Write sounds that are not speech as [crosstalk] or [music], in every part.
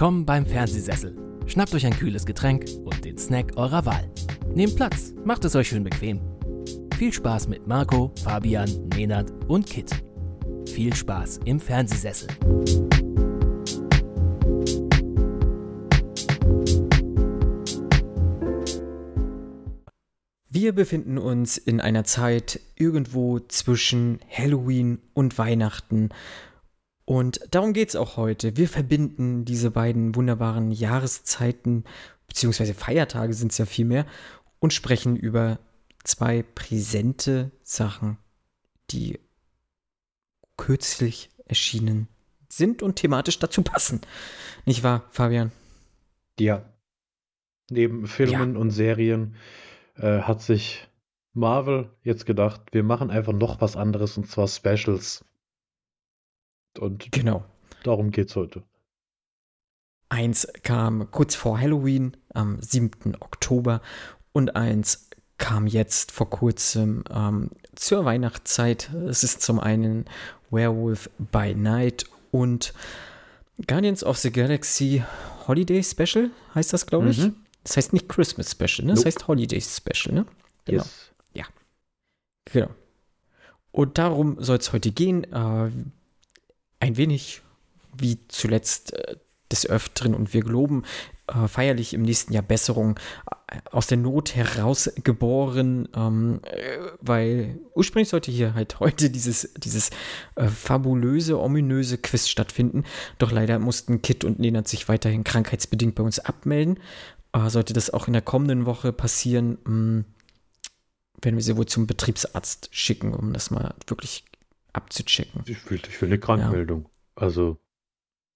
Willkommen beim Fernsehsessel. Schnappt euch ein kühles Getränk und den Snack eurer Wahl. Nehmt Platz, macht es euch schön bequem. Viel Spaß mit Marco, Fabian, Nenad und Kit. Viel Spaß im Fernsehsessel. Wir befinden uns in einer Zeit irgendwo zwischen Halloween und Weihnachten. Und darum geht es auch heute. Wir verbinden diese beiden wunderbaren Jahreszeiten, beziehungsweise Feiertage sind es ja viel mehr, und sprechen über zwei präsente Sachen, die kürzlich erschienen sind und thematisch dazu passen. Nicht wahr, Fabian? Ja. Neben Filmen ja. und Serien äh, hat sich Marvel jetzt gedacht, wir machen einfach noch was anderes und zwar Specials. Und genau. darum geht's heute. Eins kam kurz vor Halloween am 7. Oktober und eins kam jetzt vor kurzem ähm, zur Weihnachtszeit. Es ist zum einen Werewolf by Night und Guardians of the Galaxy Holiday Special heißt das, glaube ich. Mhm. Das heißt nicht Christmas Special, ne? Das heißt Holiday Special, ne? Genau. Yes. Ja. Genau. Und darum soll es heute gehen. Äh, ein wenig wie zuletzt äh, des Öfteren und wir geloben äh, feierlich im nächsten Jahr Besserung äh, aus der Not herausgeboren, ähm, äh, weil ursprünglich sollte hier halt heute dieses, dieses äh, fabulöse, ominöse Quiz stattfinden, doch leider mussten Kit und Nenad sich weiterhin krankheitsbedingt bei uns abmelden. Äh, sollte das auch in der kommenden Woche passieren, mh, hm, werden wir sie wohl zum Betriebsarzt schicken, um das mal wirklich abzuchecken. Ich will, ich will eine Krankmeldung. Ja. Also,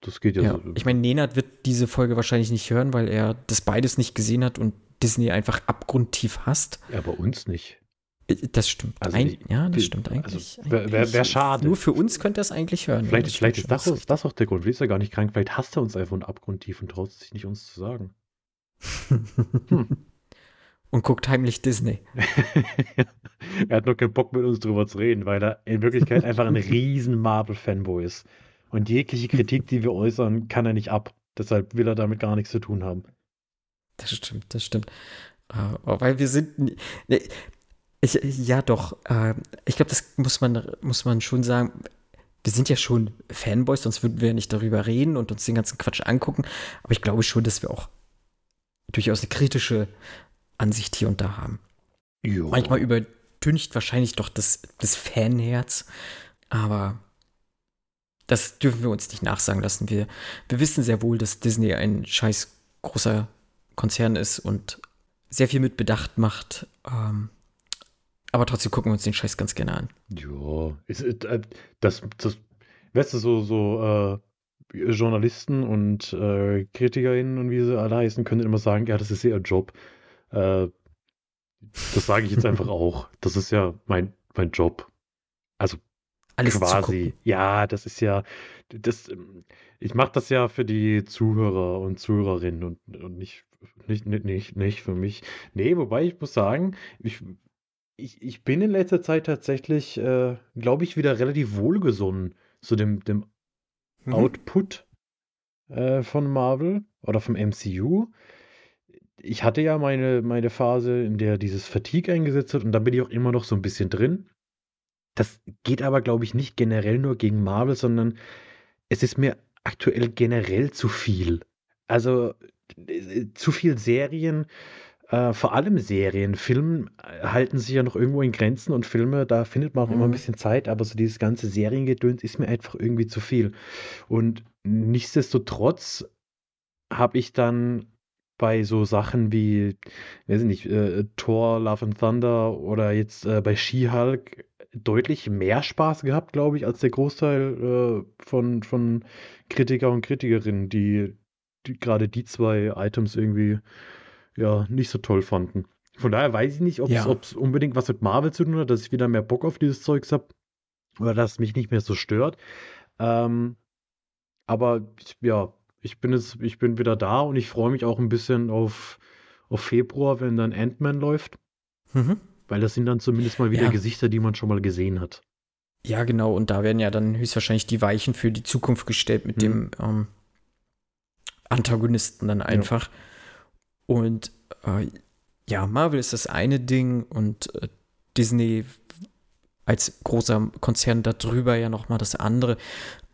das geht ja, ja. so. Ich meine, Nenad wird diese Folge wahrscheinlich nicht hören, weil er das beides nicht gesehen hat und Disney einfach abgrundtief hasst. Ja, bei uns nicht. Äh, das stimmt. Also Ein, ja, das stimmt eigentlich. Also, Wäre wär schade. Nur für uns könnte er es eigentlich hören. Vielleicht, ja, vielleicht ist das, ist das auch der Grund. Vielleicht ist er gar nicht krank. Vielleicht hasst er uns einfach und abgrundtief und traut sich nicht, uns zu sagen. [laughs] hm. Und guckt heimlich Disney. [laughs] er hat nur keinen Bock mit uns drüber zu reden, weil er in Wirklichkeit [laughs] einfach ein riesen Marvel-Fanboy ist. Und jegliche Kritik, die wir äußern, kann er nicht ab. Deshalb will er damit gar nichts zu tun haben. Das stimmt, das stimmt. Uh, weil wir sind. Ne, ich, ja, doch. Uh, ich glaube, das muss man, muss man schon sagen. Wir sind ja schon Fanboys, sonst würden wir ja nicht darüber reden und uns den ganzen Quatsch angucken. Aber ich glaube schon, dass wir auch durchaus eine kritische Ansicht hier und da haben. Jo. Manchmal übertüncht wahrscheinlich doch das, das Fanherz. Aber das dürfen wir uns nicht nachsagen lassen. Wir, wir wissen sehr wohl, dass Disney ein scheiß großer Konzern ist und sehr viel mit Bedacht macht. Ähm, aber trotzdem gucken wir uns den Scheiß ganz gerne an. Ja, äh, das, das, weißt du, so, so äh, Journalisten und äh, KritikerInnen und wie sie alle heißen, können immer sagen, ja, das ist ihr Job. Äh, das sage ich jetzt einfach [laughs] auch. Das ist ja mein, mein Job. Also alles quasi. Ja, das ist ja, das, ich mache das ja für die Zuhörer und Zuhörerinnen und, und nicht, nicht, nicht, nicht für mich. Nee, wobei ich muss sagen, ich, ich, ich bin in letzter Zeit tatsächlich, äh, glaube ich, wieder relativ wohlgesonnen zu dem, dem mhm. Output äh, von Marvel oder vom MCU. Ich hatte ja meine, meine Phase, in der dieses Fatigue eingesetzt hat und da bin ich auch immer noch so ein bisschen drin. Das geht aber, glaube ich, nicht generell nur gegen Marvel, sondern es ist mir aktuell generell zu viel. Also äh, zu viel Serien, äh, vor allem Serien. Filme äh, halten sich ja noch irgendwo in Grenzen und Filme, da findet man auch mhm. immer ein mhm. bisschen Zeit, aber so dieses ganze Seriengedöns ist mir einfach irgendwie zu viel. Und nichtsdestotrotz habe ich dann bei so Sachen wie, weiß ich nicht, äh, Thor, Love and Thunder oder jetzt äh, bei She-Hulk deutlich mehr Spaß gehabt, glaube ich, als der Großteil äh, von, von Kritiker und Kritikerinnen, die, die gerade die zwei Items irgendwie ja nicht so toll fanden. Von daher weiß ich nicht, ob es ja. unbedingt was mit Marvel zu tun hat, dass ich wieder mehr Bock auf dieses Zeugs habe oder dass es mich nicht mehr so stört. Ähm, aber ja, ich bin jetzt, ich bin wieder da und ich freue mich auch ein bisschen auf, auf Februar, wenn dann Ant-Man läuft. Mhm. Weil das sind dann zumindest mal wieder ja. Gesichter, die man schon mal gesehen hat. Ja, genau. Und da werden ja dann höchstwahrscheinlich die Weichen für die Zukunft gestellt mit hm. dem ähm, Antagonisten dann einfach. Ja. Und äh, ja, Marvel ist das eine Ding und äh, Disney als großer Konzern darüber ja nochmal das andere.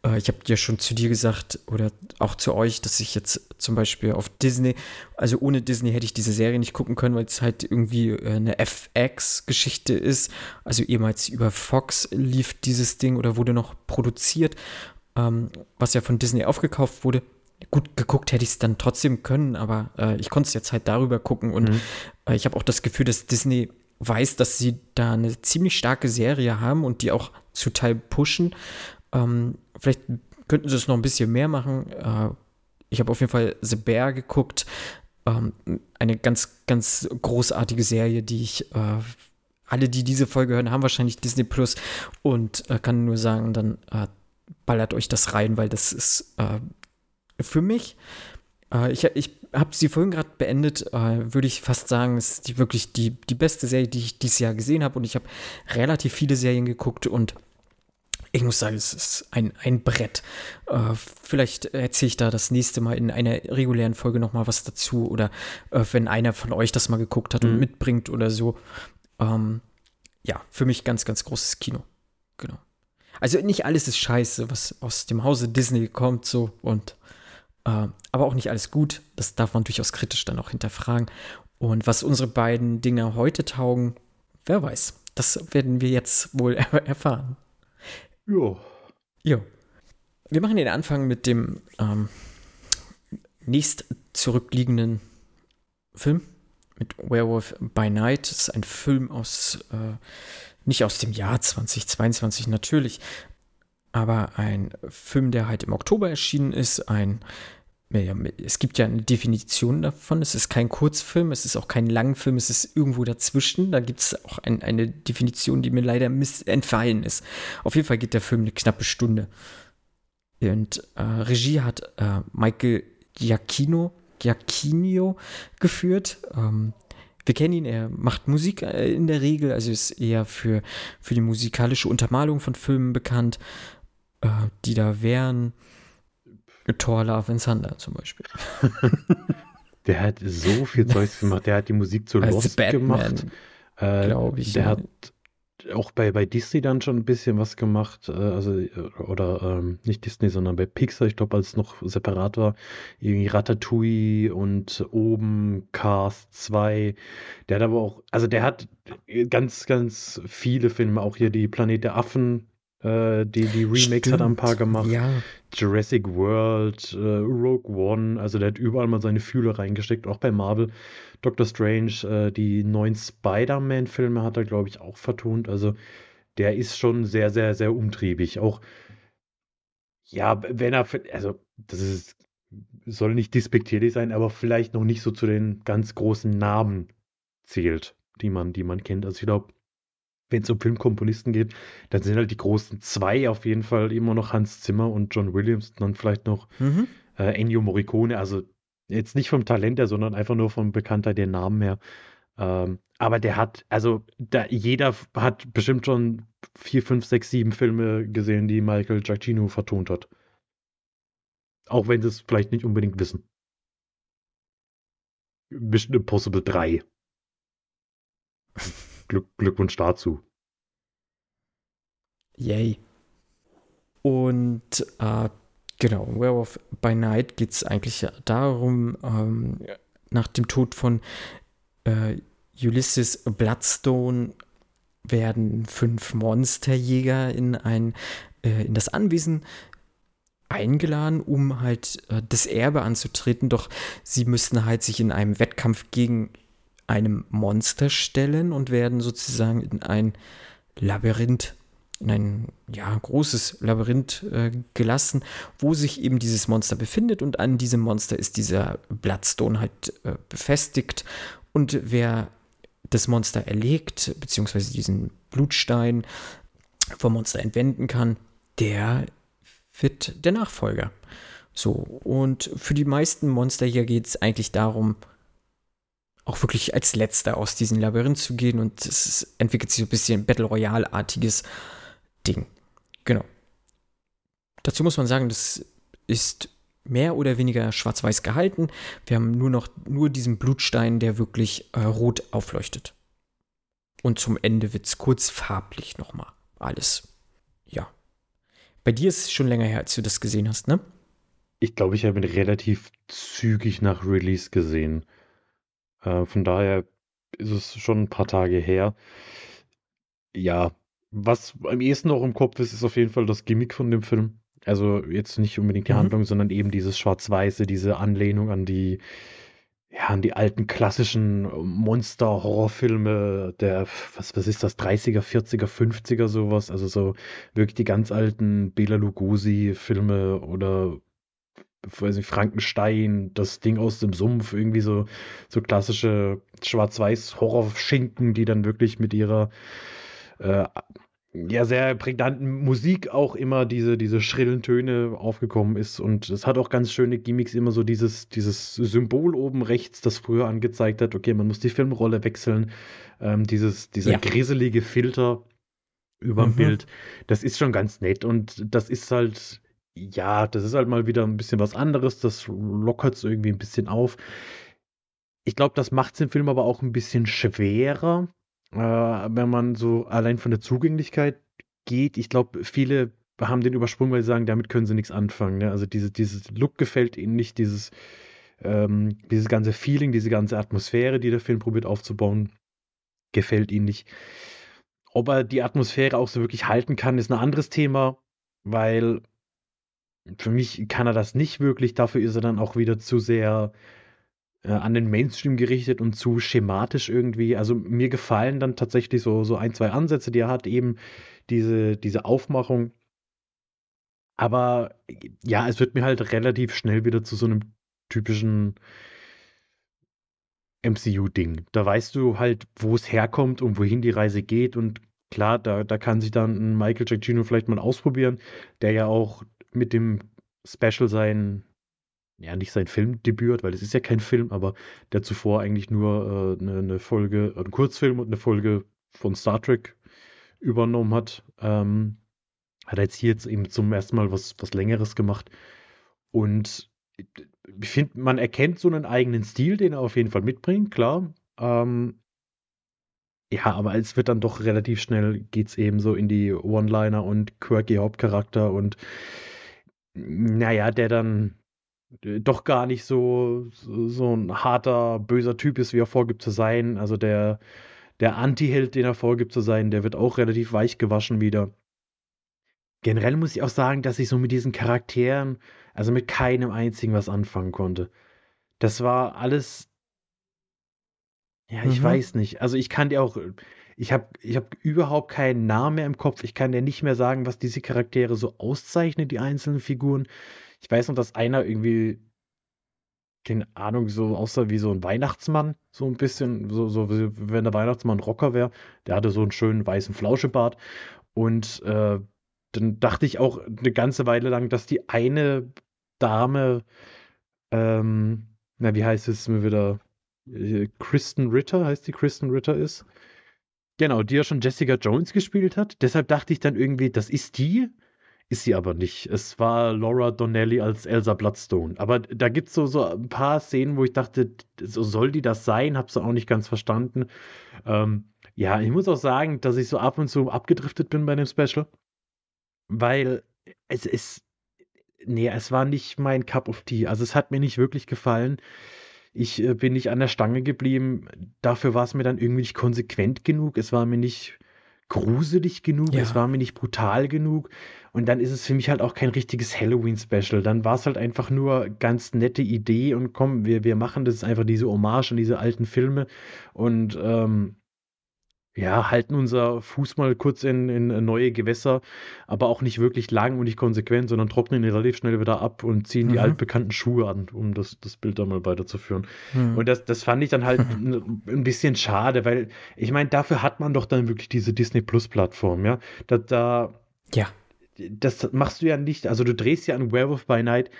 Äh, ich habe ja schon zu dir gesagt oder auch zu euch, dass ich jetzt zum Beispiel auf Disney, also ohne Disney hätte ich diese Serie nicht gucken können, weil es halt irgendwie äh, eine FX-Geschichte ist. Also ehemals über Fox lief dieses Ding oder wurde noch produziert, ähm, was ja von Disney aufgekauft wurde. Gut, geguckt hätte ich es dann trotzdem können, aber äh, ich konnte es jetzt halt darüber gucken und mhm. äh, ich habe auch das Gefühl, dass Disney weiß, dass sie da eine ziemlich starke Serie haben und die auch zu Teil pushen. Ähm, vielleicht könnten sie es noch ein bisschen mehr machen. Äh, ich habe auf jeden Fall The Bear geguckt. Ähm, eine ganz, ganz großartige Serie, die ich, äh, alle, die diese Folge hören, haben wahrscheinlich Disney Plus und äh, kann nur sagen, dann äh, ballert euch das rein, weil das ist äh, für mich, äh, ich, ich habe sie vorhin gerade beendet, würde ich fast sagen, es ist die, wirklich die, die beste Serie, die ich dieses Jahr gesehen habe und ich habe relativ viele Serien geguckt und ich muss sagen, es ist ein, ein Brett. Äh, vielleicht erzähle ich da das nächste Mal in einer regulären Folge nochmal was dazu oder äh, wenn einer von euch das mal geguckt hat mhm. und mitbringt oder so. Ähm, ja, für mich ganz, ganz großes Kino. Genau. Also nicht alles ist scheiße, was aus dem Hause Disney kommt, so und äh, aber auch nicht alles gut. Das darf man durchaus kritisch dann auch hinterfragen. Und was unsere beiden Dinge heute taugen, wer weiß. Das werden wir jetzt wohl [laughs] erfahren. Ja. Ja. Wir machen den Anfang mit dem ähm, nächst zurückliegenden Film mit Werewolf by Night. Das ist ein Film aus, äh, nicht aus dem Jahr 2022 natürlich, aber ein Film, der halt im Oktober erschienen ist. Ein es gibt ja eine Definition davon. Es ist kein Kurzfilm, es ist auch kein Langfilm, es ist irgendwo dazwischen. Da gibt es auch ein, eine Definition, die mir leider entfallen ist. Auf jeden Fall geht der Film eine knappe Stunde. Und äh, Regie hat äh, Michael Giacchino, Giacchino geführt. Ähm, wir kennen ihn, er macht Musik äh, in der Regel, also ist eher für, für die musikalische Untermalung von Filmen bekannt, äh, die da wären. Thor Love and Thunder zum Beispiel. [laughs] der hat so viel Zeugs gemacht. Der hat die Musik zu Als Lost Batman, gemacht. Äh, Glaube ich. Der hat auch bei, bei Disney dann schon ein bisschen was gemacht. Äh, also, oder ähm, nicht Disney, sondern bei Pixar, ich glaube, als es noch separat war. Irgendwie Ratatouille und oben Cast 2. Der hat aber auch, also der hat ganz, ganz viele Filme, auch hier die Planet der Affen äh, die, die Remakes Stimmt. hat er ein paar gemacht. Ja. Jurassic World, äh, Rogue One, also der hat überall mal seine Fühle reingesteckt, auch bei Marvel. Doctor Strange, äh, die neuen Spider-Man-Filme hat er, glaube ich, auch vertont. Also der ist schon sehr, sehr, sehr umtriebig. Auch, ja, wenn er, also das ist, soll nicht despektierlich sein, aber vielleicht noch nicht so zu den ganz großen Namen zählt, die man, die man kennt. Also ich glaube, wenn es um Filmkomponisten geht, dann sind halt die großen zwei auf jeden Fall immer noch Hans Zimmer und John Williams, dann vielleicht noch mhm. äh, Ennio Morricone, also jetzt nicht vom Talent her, sondern einfach nur vom Bekanntheit der Namen her. Ähm, aber der hat, also da, jeder hat bestimmt schon vier, fünf, sechs, sieben Filme gesehen, die Michael Giacchino vertont hat. Auch wenn sie es vielleicht nicht unbedingt wissen. Mission Impossible 3. [laughs] Glück, Glückwunsch dazu. Yay. Und äh, genau, Werewolf by Night geht es eigentlich darum, ähm, nach dem Tod von äh, Ulysses Bloodstone werden fünf Monsterjäger in ein äh, in das Anwesen eingeladen, um halt äh, das Erbe anzutreten, doch sie müssten halt sich in einem Wettkampf gegen einem Monster stellen und werden sozusagen in ein Labyrinth, in ein ja, großes Labyrinth äh, gelassen, wo sich eben dieses Monster befindet und an diesem Monster ist dieser Bloodstone halt äh, befestigt und wer das Monster erlegt, beziehungsweise diesen Blutstein vom Monster entwenden kann, der wird der Nachfolger. So, und für die meisten Monster hier geht es eigentlich darum, auch wirklich als letzter aus diesem Labyrinth zu gehen und es entwickelt sich so ein bisschen Battle Royale-artiges Ding. Genau. Dazu muss man sagen, das ist mehr oder weniger schwarz-weiß gehalten. Wir haben nur noch nur diesen Blutstein, der wirklich äh, rot aufleuchtet. Und zum Ende wird es kurz farblich nochmal. Alles. Ja. Bei dir ist es schon länger her, als du das gesehen hast, ne? Ich glaube, ich habe ihn relativ zügig nach Release gesehen. Äh, von daher ist es schon ein paar Tage her. Ja, was am ehesten noch im Kopf ist, ist auf jeden Fall das Gimmick von dem Film. Also jetzt nicht unbedingt die mhm. Handlung, sondern eben dieses Schwarz-Weiße, diese Anlehnung an die, ja, an die alten klassischen Monster-Horrorfilme der, was, was ist das, 30er, 40er, 50er, sowas. Also so wirklich die ganz alten Bela Lugosi-Filme oder weiß nicht, Frankenstein, das Ding aus dem Sumpf, irgendwie so, so klassische Schwarz-Weiß-Horror-Schinken, die dann wirklich mit ihrer äh, ja sehr prägnanten Musik auch immer diese, diese schrillen Töne aufgekommen ist. Und es hat auch ganz schöne Gimmicks, immer so dieses, dieses Symbol oben rechts, das früher angezeigt hat, okay, man muss die Filmrolle wechseln. Ähm, dieses, dieser ja. griselige Filter über dem mhm. Bild, das ist schon ganz nett. Und das ist halt, ja, das ist halt mal wieder ein bisschen was anderes. Das lockert es irgendwie ein bisschen auf. Ich glaube, das macht dem Film aber auch ein bisschen schwerer äh, wenn man so allein von der Zugänglichkeit geht. Ich glaube, viele haben den übersprungen, weil sie sagen, damit können sie nichts anfangen. Ne? Also diese, dieses Look gefällt ihnen nicht, dieses, ähm, dieses ganze Feeling, diese ganze Atmosphäre, die der Film probiert aufzubauen, gefällt ihnen nicht. Ob er die Atmosphäre auch so wirklich halten kann, ist ein anderes Thema, weil für mich kann er das nicht wirklich. Dafür ist er dann auch wieder zu sehr äh, an den Mainstream gerichtet und zu schematisch irgendwie. Also mir gefallen dann tatsächlich so, so ein, zwei Ansätze, die er hat, eben diese, diese Aufmachung. Aber ja, es wird mir halt relativ schnell wieder zu so einem typischen MCU-Ding. Da weißt du halt, wo es herkommt und wohin die Reise geht. Und klar, da, da kann sich dann ein Michael Giacchino vielleicht mal ausprobieren, der ja auch mit dem Special sein ja, nicht sein Filmdebüt, weil es ist ja kein Film, aber der zuvor eigentlich nur äh, eine, eine, Folge, ein Kurzfilm und eine Folge von Star Trek übernommen hat. Ähm, hat er jetzt hier jetzt eben zum ersten Mal was, was Längeres gemacht. Und ich finde, man erkennt so einen eigenen Stil, den er auf jeden Fall mitbringt, klar. Ähm, ja, aber es wird dann doch relativ schnell, geht es eben so in die One-Liner und quirky Hauptcharakter und naja, der dann äh, doch gar nicht so, so, so ein harter, böser Typ ist, wie er vorgibt zu sein. Also der, der Anti-Held, den er vorgibt zu sein, der wird auch relativ weich gewaschen wieder. Generell muss ich auch sagen, dass ich so mit diesen Charakteren, also mit keinem einzigen was anfangen konnte. Das war alles. Ja, ich mhm. weiß nicht. Also ich kann dir auch. Ich habe ich hab überhaupt keinen Namen mehr im Kopf. Ich kann dir nicht mehr sagen, was diese Charaktere so auszeichnet, die einzelnen Figuren. Ich weiß noch, dass einer irgendwie, keine Ahnung, so aussah wie so ein Weihnachtsmann, so ein bisschen, so, so wenn der Weihnachtsmann Rocker wäre. Der hatte so einen schönen weißen Flauschebart. Und äh, dann dachte ich auch eine ganze Weile lang, dass die eine Dame, ähm, na, wie heißt es mir wieder? Äh, Kristen Ritter, heißt die Kristen Ritter ist. Genau, die ja schon Jessica Jones gespielt hat. Deshalb dachte ich dann irgendwie, das ist die. Ist sie aber nicht. Es war Laura Donnelly als Elsa Bloodstone. Aber da gibt es so, so ein paar Szenen, wo ich dachte, so soll die das sein? Hab's auch nicht ganz verstanden. Ähm, ja, ich muss auch sagen, dass ich so ab und zu abgedriftet bin bei dem Special. Weil es ist. Nee, es war nicht mein Cup of Tea. Also es hat mir nicht wirklich gefallen. Ich äh, bin nicht an der Stange geblieben. Dafür war es mir dann irgendwie nicht konsequent genug. Es war mir nicht gruselig genug, ja. es war mir nicht brutal genug. Und dann ist es für mich halt auch kein richtiges Halloween-Special. Dann war es halt einfach nur ganz nette Idee und komm, wir, wir machen das einfach diese Hommage an diese alten Filme und ähm, ja, halten unser Fuß mal kurz in, in neue Gewässer, aber auch nicht wirklich lang und nicht konsequent, sondern trocknen ihn relativ schnell wieder ab und ziehen mhm. die altbekannten Schuhe an, um das, das Bild da mal weiterzuführen. Mhm. Und das, das fand ich dann halt [laughs] ein bisschen schade, weil ich meine, dafür hat man doch dann wirklich diese Disney Plus-Plattform, ja. Da, da, ja. Das machst du ja nicht, also du drehst ja an Werewolf by Night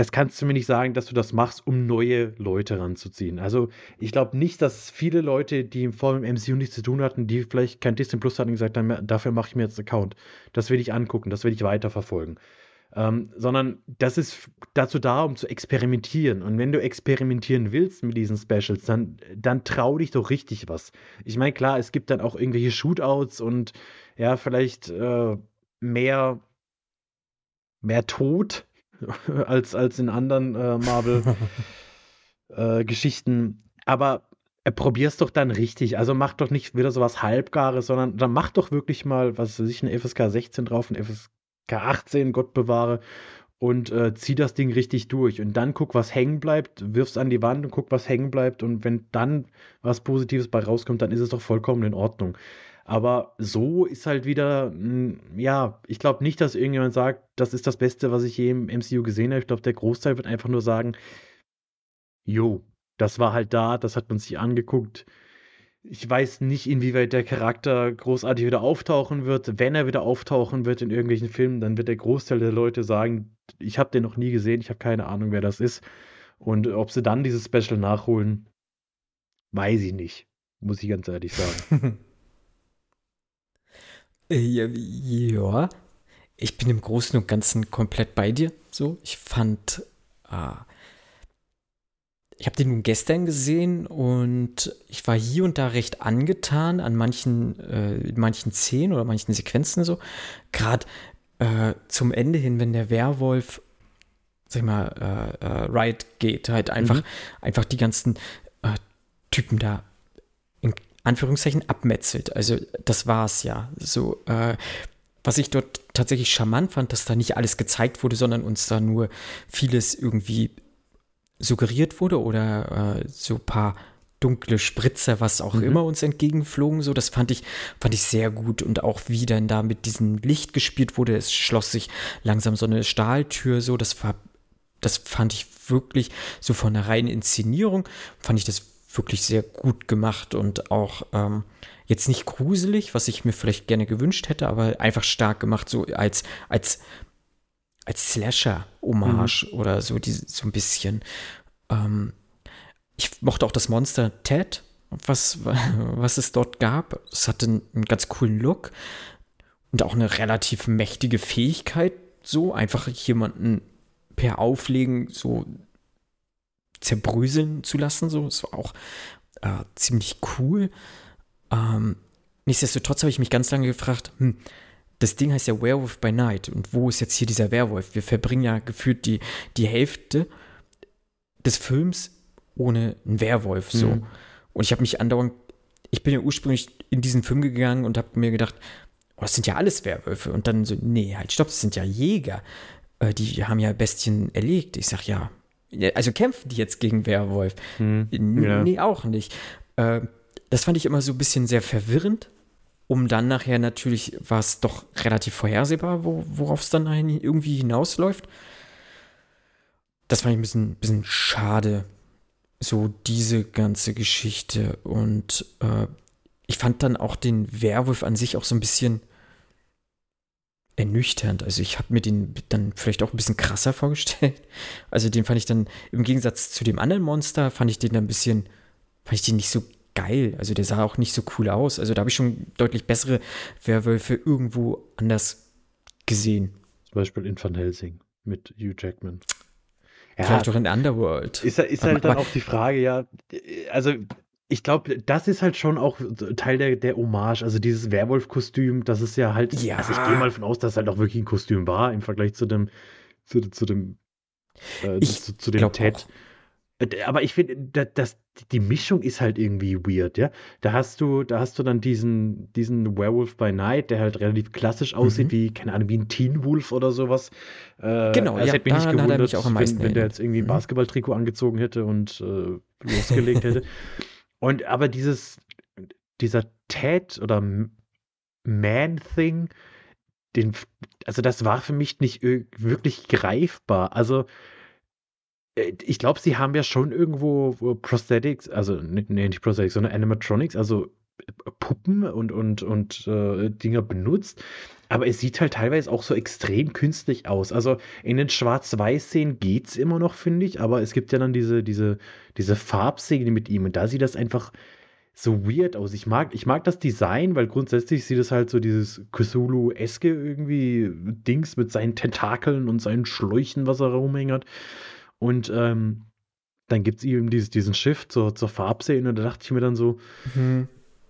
das kannst du mir nicht sagen, dass du das machst, um neue Leute ranzuziehen. Also ich glaube nicht, dass viele Leute, die vor dem MCU nichts zu tun hatten, die vielleicht kein Disney Plus hatten, gesagt haben, dafür mache ich mir jetzt einen Account. Das will ich angucken, das will ich weiterverfolgen. Ähm, sondern das ist dazu da, um zu experimentieren. Und wenn du experimentieren willst mit diesen Specials, dann, dann trau dich doch richtig was. Ich meine, klar, es gibt dann auch irgendwelche Shootouts und ja, vielleicht äh, mehr, mehr Tod [laughs] als, als in anderen äh, Marvel-Geschichten. [laughs] Äh, Aber äh, probier's doch dann richtig. Also mach doch nicht wieder sowas Halbgares, sondern dann mach doch wirklich mal, was weiß ich, eine FSK 16 drauf, ein FSK 18, Gott bewahre, und äh, zieh das Ding richtig durch. Und dann guck, was hängen bleibt, wirf's an die Wand und guck, was hängen bleibt. Und wenn dann was Positives bei rauskommt, dann ist es doch vollkommen in Ordnung. Aber so ist halt wieder, ja, ich glaube nicht, dass irgendjemand sagt, das ist das Beste, was ich je im MCU gesehen habe. Ich glaube, der Großteil wird einfach nur sagen, jo, das war halt da, das hat man sich angeguckt. Ich weiß nicht, inwieweit der Charakter großartig wieder auftauchen wird. Wenn er wieder auftauchen wird in irgendwelchen Filmen, dann wird der Großteil der Leute sagen, ich habe den noch nie gesehen, ich habe keine Ahnung, wer das ist. Und ob sie dann dieses Special nachholen, weiß ich nicht, muss ich ganz ehrlich sagen. [laughs] Äh, ja, ich bin im Großen und Ganzen komplett bei dir. So, ich fand, äh, ich habe den nun gestern gesehen und ich war hier und da recht angetan an manchen, äh, manchen Szenen oder manchen Sequenzen so. Gerade äh, zum Ende hin, wenn der Werwolf, sag ich mal, äh, äh Riot geht, halt einfach, mhm. einfach die ganzen äh, Typen da Anführungszeichen abmetzelt. Also das war es ja. So, äh, was ich dort tatsächlich charmant fand, dass da nicht alles gezeigt wurde, sondern uns da nur vieles irgendwie suggeriert wurde oder äh, so ein paar dunkle Spritzer, was auch mhm. immer uns entgegenflogen. So, das fand ich, fand ich sehr gut. Und auch wie dann da mit diesem Licht gespielt wurde, es schloss sich langsam so eine Stahltür, so, das war, das fand ich wirklich so von der reinen Inszenierung, fand ich das wirklich sehr gut gemacht und auch ähm, jetzt nicht gruselig, was ich mir vielleicht gerne gewünscht hätte, aber einfach stark gemacht, so als, als als Slasher-Hommage mhm. oder so, die, so ein bisschen. Ähm, ich mochte auch das Monster Ted, was, was es dort gab. Es hatte einen, einen ganz coolen Look und auch eine relativ mächtige Fähigkeit, so einfach jemanden per Auflegen so zerbröseln zu lassen. So, das war auch äh, ziemlich cool. Ähm, nichtsdestotrotz habe ich mich ganz lange gefragt, hm, das Ding heißt ja Werewolf by Night. Und wo ist jetzt hier dieser Werwolf? Wir verbringen ja gefühlt die, die Hälfte des Films ohne einen Werwolf. So. Mhm. Und ich habe mich andauernd, ich bin ja ursprünglich in diesen Film gegangen und habe mir gedacht, oh, das sind ja alles Werwölfe. Und dann so, nee, halt, stopp, das sind ja Jäger. Äh, die haben ja Bestien erlegt. Ich sag, ja, also kämpfen die jetzt gegen Werwolf? Mhm. Ja. Nee, auch nicht. Äh, das fand ich immer so ein bisschen sehr verwirrend, um dann nachher natürlich war es doch relativ vorhersehbar, wo, worauf es dann irgendwie hinausläuft. Das fand ich ein bisschen, bisschen schade, so diese ganze Geschichte. Und äh, ich fand dann auch den Werwolf an sich auch so ein bisschen ernüchternd. Also ich habe mir den dann vielleicht auch ein bisschen krasser vorgestellt. [laughs] Also den fand ich dann im Gegensatz zu dem anderen Monster, fand ich den dann ein bisschen, fand ich den nicht so geil. Also der sah auch nicht so cool aus. Also da habe ich schon deutlich bessere Werwölfe irgendwo anders gesehen. Zum Beispiel in Van Helsing mit Hugh Jackman. Ja, Vielleicht auch in Underworld. Ist, ist halt aber, dann auch die Frage, ja, also ich glaube, das ist halt schon auch Teil der, der Hommage. Also dieses Werwolf-Kostüm, das ist ja halt, ja. also ich gehe mal von aus, dass es halt auch wirklich ein Kostüm war im Vergleich zu dem, zu, zu dem, äh, zu, zu, dem Ted. Auch. Äh, aber ich finde, das, die Mischung ist halt irgendwie weird, ja. Da hast du, da hast du dann diesen, diesen Werewolf by Night, der halt relativ klassisch aussieht, mhm. wie, keine Ahnung, wie ein Teen Wolf oder sowas. Äh, genau, also ja, hätte mich nicht gewundert, mich wenn, wenn, der jetzt irgendwie ein mhm. Basketballtrikot angezogen hätte und äh, losgelegt hätte. [laughs] Und aber dieses, dieser Ted oder Man-Thing, den, also das war für mich nicht wirklich greifbar. Also äh, ich glaube, sie haben ja schon irgendwo Prosthetics, also nee, nicht Prosthetics, sondern Animatronics, also äh, Puppen und, und, und äh, Dinger benutzt. Aber es sieht halt teilweise auch so extrem künstlich aus. Also in den Schwarz-Weiß-Szenen geht es immer noch, finde ich, aber es gibt ja dann diese, diese, diese Farbszene mit ihm und da sieht das einfach so weird aus. Ich mag, ich mag das Design, weil grundsätzlich sieht es halt so dieses Cthulhu-eske irgendwie Dings mit seinen Tentakeln und seinen Schläuchen, was er rumhängert. Und ähm, dann gibt es eben dieses, diesen Shift zur, zur Farbszene und da dachte ich mir dann so, mhm.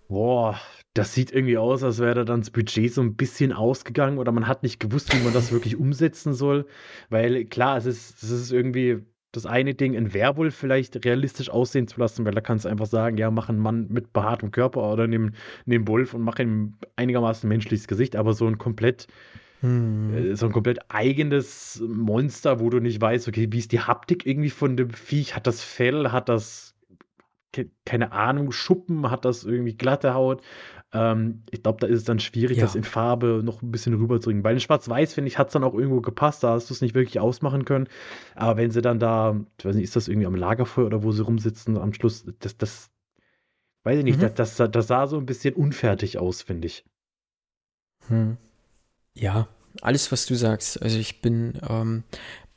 boah, das sieht irgendwie aus, als wäre da dann das Budget so ein bisschen ausgegangen oder man hat nicht gewusst, wie man das wirklich umsetzen soll. Weil klar, es ist, es ist irgendwie das eine Ding, ein Werwolf vielleicht realistisch aussehen zu lassen, weil da kannst du einfach sagen, ja, mach einen Mann mit behaartem Körper oder nimm, nimm Wolf und mach ihm einigermaßen menschliches Gesicht, aber so ein komplett hm. Äh, so ein komplett eigenes Monster, wo du nicht weißt, okay, wie ist die Haptik irgendwie von dem Viech? Hat das Fell? Hat das keine Ahnung, Schuppen? Hat das irgendwie glatte Haut? Ähm, ich glaube, da ist es dann schwierig, ja. das in Farbe noch ein bisschen rüberzubringen. Bei den Schwarz-Weiß, finde ich, hat es dann auch irgendwo gepasst, da hast du es nicht wirklich ausmachen können. Aber wenn sie dann da, ich weiß nicht, ist das irgendwie am Lagerfeuer oder wo sie rumsitzen am Schluss, das, das, weiß ich nicht, mhm. das, das, das sah so ein bisschen unfertig aus, finde ich. Hm. Ja, alles, was du sagst. Also ich bin, ähm,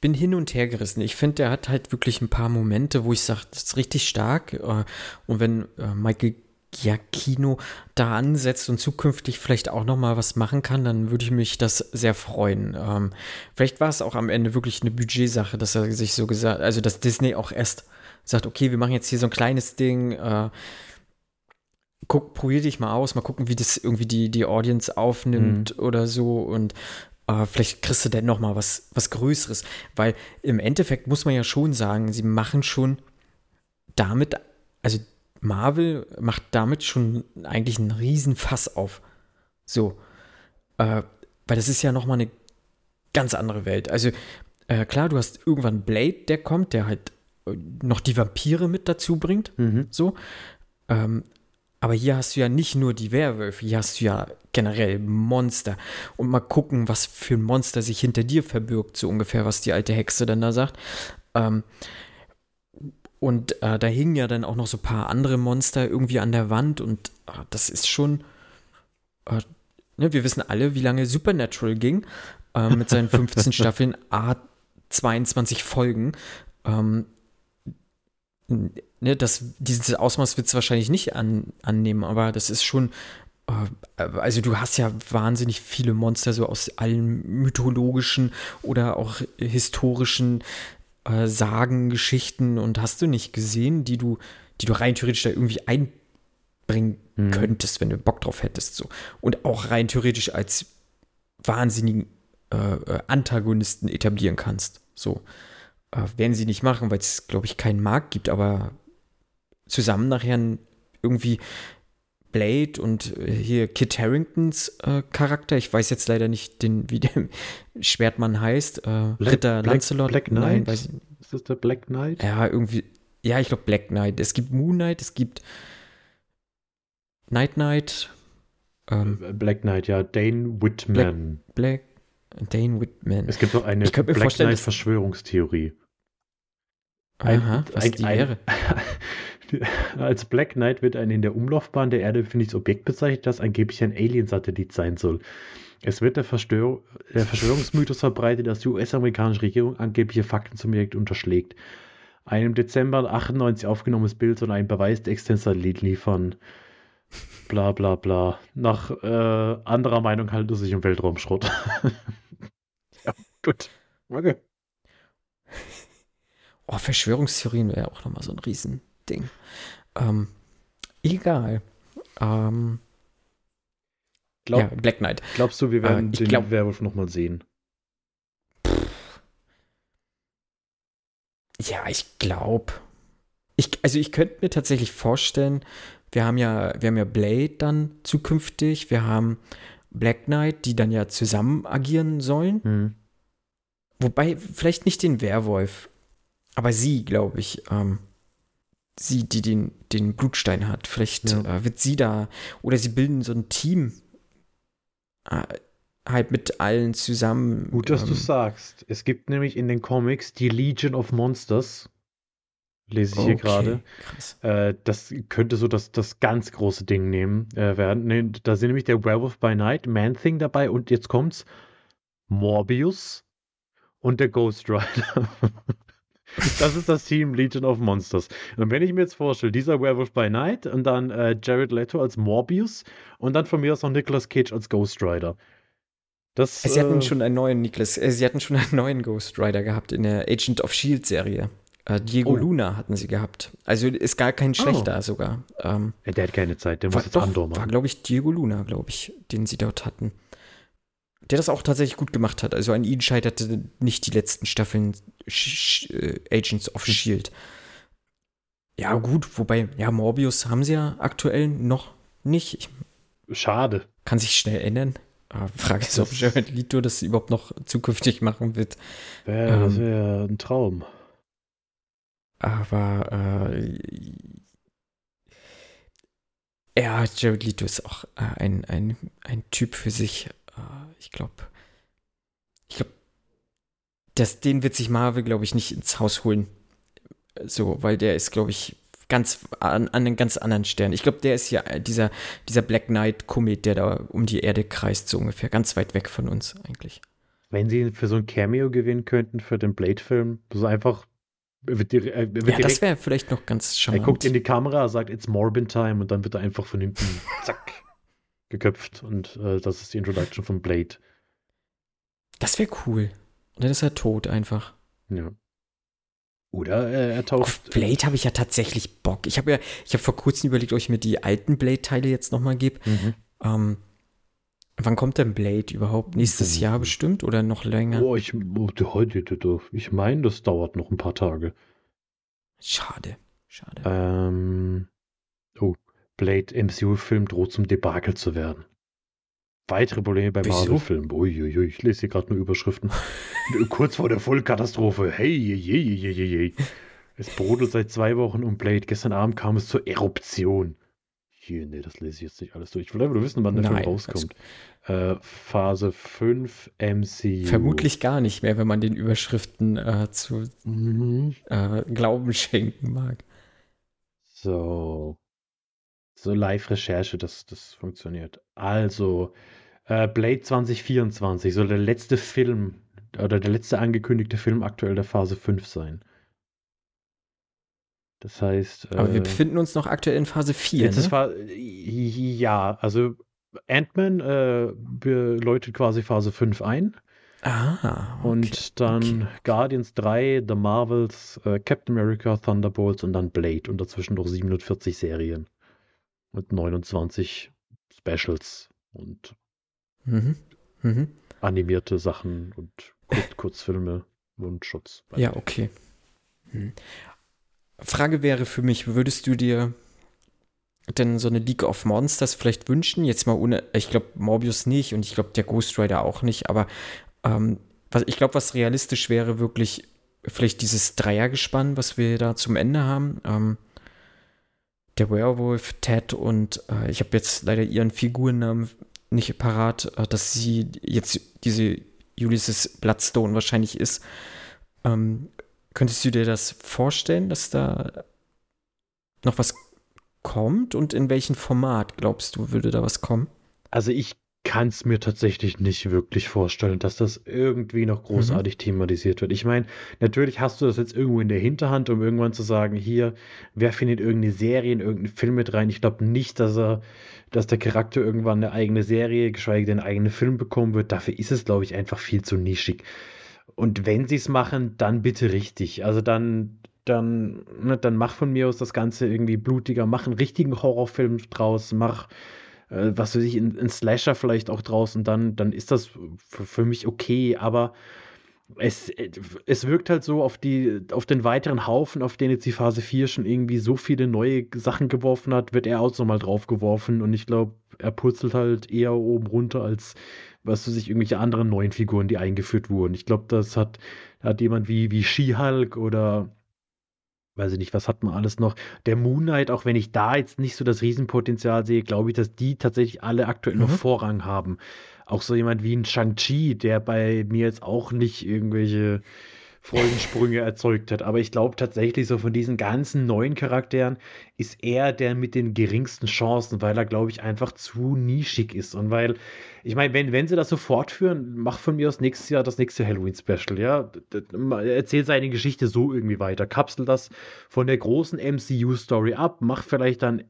bin hin und her gerissen. Ich finde, der hat halt wirklich ein paar Momente, wo ich sage, das ist richtig stark. Äh, und wenn äh, Michael ja, Kino da ansetzt und zukünftig vielleicht auch noch mal was machen kann, dann würde ich mich das sehr freuen. Ähm, vielleicht war es auch am Ende wirklich eine Budgetsache, dass er sich so gesagt, also dass Disney auch erst sagt, okay, wir machen jetzt hier so ein kleines Ding, äh, guck, probier dich mal aus, mal gucken, wie das irgendwie die, die Audience aufnimmt mhm. oder so und äh, vielleicht kriegst du dann noch mal was, was Größeres, weil im Endeffekt muss man ja schon sagen, sie machen schon damit, also Marvel macht damit schon eigentlich einen riesen Fass auf. So. Äh, weil das ist ja nochmal eine ganz andere Welt. Also, äh, klar, du hast irgendwann Blade, der kommt, der halt äh, noch die Vampire mit dazu bringt. Mhm. So. Ähm, aber hier hast du ja nicht nur die Werwölfe, hier hast du ja generell Monster. Und mal gucken, was für ein Monster sich hinter dir verbirgt, so ungefähr, was die alte Hexe dann da sagt. Ähm, und äh, da hingen ja dann auch noch so ein paar andere Monster irgendwie an der Wand und äh, das ist schon. Äh, ne, wir wissen alle, wie lange Supernatural ging äh, mit seinen [laughs] 15 Staffeln, A 22 Folgen. Ähm, ne, das, dieses Ausmaß wird es wahrscheinlich nicht an, annehmen, aber das ist schon. Äh, also, du hast ja wahnsinnig viele Monster so aus allen mythologischen oder auch historischen äh, Sagen, Geschichten und hast du nicht gesehen, die du, die du rein theoretisch da irgendwie einbringen mhm. könntest, wenn du Bock drauf hättest. So. Und auch rein theoretisch als wahnsinnigen äh, äh Antagonisten etablieren kannst. So. Äh, werden sie nicht machen, weil es, glaube ich, keinen Markt gibt, aber zusammen nachher irgendwie Blade und äh, hier Kit Harringtons äh, Charakter. Ich weiß jetzt leider nicht, den, wie der Schwertmann heißt. Äh, Black, Ritter Black, Lancelot. Black Knight? Nein, weiß ist das der Black Knight? Ja, irgendwie. Ja, ich glaube Black Knight. Es gibt Moon Knight, es gibt Night Knight. Ähm, äh, Black Knight, ja. Dane Whitman. Black, Black Dane Whitman. Es gibt noch eine Black Knight Verschwörungstheorie. Ein, Aha, was ein, die wäre. [laughs] [laughs] Als Black Knight wird ein in der Umlaufbahn der Erde befindliches Objekt bezeichnet, das angeblich ein Alien-Satellit sein soll. Es wird der, Verstör der Verschwörungsmythos verbreitet, dass die US-amerikanische Regierung angebliche Fakten zum Objekt unterschlägt. Ein im Dezember 98 aufgenommenes Bild soll einen Beweis der Existenz Satellit liefern. Bla bla bla. Nach äh, anderer Meinung handelt es sich um Weltraumschrott. [laughs] ja, gut. Okay. Oh, Verschwörungstheorien wäre auch nochmal so ein Riesending. Ähm, egal. Ähm, Glaub, ja, Black Knight. Glaubst du, wir werden äh, den glaub, Werwolf nochmal sehen? Ja, ich glaube. Ich, also ich könnte mir tatsächlich vorstellen, wir haben ja, wir haben ja Blade dann zukünftig, wir haben Black Knight, die dann ja zusammen agieren sollen. Mhm. Wobei, vielleicht nicht den Werwolf, aber sie, glaube ich. Ähm, sie, die den, den Blutstein hat. Vielleicht ja. äh, wird sie da, oder sie bilden so ein Team äh, halt mit allen zusammen. Gut, dass ähm, du sagst. Es gibt nämlich in den Comics die Legion of Monsters. Lese ich okay, hier gerade. Äh, das könnte so das, das ganz große Ding nehmen äh, werden. Nee, da sind nämlich der Werewolf by Night, Man-Thing dabei und jetzt kommt's Morbius und der Ghost Rider. [laughs] [laughs] Das ist das Team Legion of Monsters. Und wenn ich mir jetzt vorstelle, dieser Werewolf by Night und dann äh, Jared Leto als Morbius und dann von mir aus noch Nicolas Cage als Ghost Rider. Das, sie hatten äh, schon einen neuen Nicholas, äh, sie hatten schon einen neuen Ghost Rider gehabt in der Agent of Shield Serie. Äh, Diego oh. Luna hatten sie gehabt. Also ist gar kein schlechter oh. sogar. Ähm, der hat keine Zeit, der muss jetzt Andor machen. War, glaube ich, Diego Luna, glaube ich, den sie dort hatten. Der das auch tatsächlich gut gemacht hat. Also an ihn scheiterte nicht die letzten Staffeln Sh äh, Agents of Shield. Ja, gut, wobei, ja, Morbius haben sie ja aktuell noch nicht. Ich, Schade. Kann sich schnell ändern. Aber Frage ist, ob Jared Leto das überhaupt noch zukünftig machen wird. Wär, ähm, das wäre ein Traum. Aber äh, ja, Jared Leto ist auch äh, ein, ein, ein Typ für sich. Äh, ich glaube, ich glaube, den wird sich Marvel, glaube ich, nicht ins Haus holen. So, weil der ist, glaube ich, ganz an, an einen ganz anderen Stern. Ich glaube, der ist ja dieser, dieser Black Knight-Komet, der da um die Erde kreist, so ungefähr. Ganz weit weg von uns eigentlich. Wenn sie für so ein Cameo gewinnen könnten für den Blade-Film, so einfach. Wird, wird ja, direkt, das wäre vielleicht noch ganz charmant. Er guckt in die Kamera, sagt, it's Morbin Time und dann wird er einfach von hinten, [laughs] zack, geköpft und äh, das ist die Introduction von Blade. Das wäre cool. Und dann ist er tot einfach. Ja. Oder äh, er taucht. Auf Blade habe ich ja tatsächlich Bock. Ich habe ja, ich habe vor kurzem überlegt, ob ich mir die alten Blade-Teile jetzt nochmal gebe. Mhm. Ähm, wann kommt denn Blade überhaupt? Nächstes mhm. Jahr bestimmt oder noch länger? Oh, ich, heute, ich meine, das dauert noch ein paar Tage. Schade, schade. Ähm, oh, Blade MCU-Film droht zum Debakel zu werden. Weitere Probleme beim Marvel-Film. Uiuiui, ich lese hier gerade nur Überschriften. [laughs] Kurz vor der Vollkatastrophe. Hey, je, je, je, je, je. Es brodelt seit zwei Wochen um Blade. Gestern Abend kam es zur Eruption. Hier, nee, das lese ich jetzt nicht alles durch. Ich will einfach nur wissen, wann der Nein, Film rauskommt. Äh, Phase 5 MCU. Vermutlich gar nicht mehr, wenn man den Überschriften äh, zu mhm. äh, Glauben schenken mag. So. So Live-Recherche, das, das funktioniert. Also, äh, Blade 2024 soll der letzte Film oder der letzte angekündigte Film aktuell der Phase 5 sein. Das heißt. Aber äh, wir befinden uns noch aktuell in Phase 4. Jetzt ne? war, ja, also Ant-Man äh, läutet quasi Phase 5 ein. Ah. Okay. Und dann okay. Guardians 3, The Marvels, äh, Captain America, Thunderbolts und dann Blade und dazwischen noch 740 Serien mit 29 Specials und mhm. Mhm. animierte Sachen und Kur Kurzfilme [laughs] und Schutz. Ja, okay. Hm. Frage wäre für mich, würdest du dir denn so eine League of Monsters vielleicht wünschen? Jetzt mal ohne, ich glaube Morbius nicht und ich glaube der Ghost Rider auch nicht, aber ähm, was, ich glaube, was realistisch wäre, wirklich vielleicht dieses Dreiergespann, was wir da zum Ende haben. Ähm, der Werewolf, Ted und äh, ich habe jetzt leider ihren Figurennamen nicht parat, äh, dass sie jetzt diese Ulysses Bloodstone wahrscheinlich ist. Ähm, könntest du dir das vorstellen, dass da noch was kommt und in welchem Format glaubst du, würde da was kommen? Also ich kann es mir tatsächlich nicht wirklich vorstellen, dass das irgendwie noch großartig mhm. thematisiert wird. Ich meine, natürlich hast du das jetzt irgendwo in der Hinterhand, um irgendwann zu sagen, hier, wer findet irgendeine Serie in irgendeinen Film mit rein? Ich glaube nicht, dass er, dass der Charakter irgendwann eine eigene Serie, geschweige denn einen eigenen Film bekommen wird. Dafür ist es, glaube ich, einfach viel zu nischig. Und wenn sie es machen, dann bitte richtig. Also dann, dann, ne, dann mach von mir aus das Ganze irgendwie blutiger, mach einen richtigen Horrorfilm draus, mach äh, was weiß ich, in, in Slasher vielleicht auch draußen, dann, dann ist das für, für mich okay, aber es, es wirkt halt so auf, die, auf den weiteren Haufen, auf den jetzt die Phase 4 schon irgendwie so viele neue Sachen geworfen hat, wird er auch nochmal draufgeworfen und ich glaube, er purzelt halt eher oben runter als, was weiß ich, irgendwelche anderen neuen Figuren, die eingeführt wurden. Ich glaube, das hat, hat jemand wie, wie She-Hulk oder weiß ich nicht, was hat man alles noch? Der Moon Knight, auch wenn ich da jetzt nicht so das Riesenpotenzial sehe, glaube ich, dass die tatsächlich alle aktuell mhm. noch Vorrang haben. Auch so jemand wie ein Shang-Chi, der bei mir jetzt auch nicht irgendwelche Freudensprünge erzeugt hat. Aber ich glaube tatsächlich, so von diesen ganzen neuen Charakteren ist er der mit den geringsten Chancen, weil er, glaube ich, einfach zu nischig ist. Und weil, ich meine, wenn, wenn sie das so fortführen, mach von mir aus nächstes Jahr das nächste Halloween-Special, ja. Erzähl seine Geschichte so irgendwie weiter. Kapsel das von der großen MCU-Story ab, mach vielleicht dann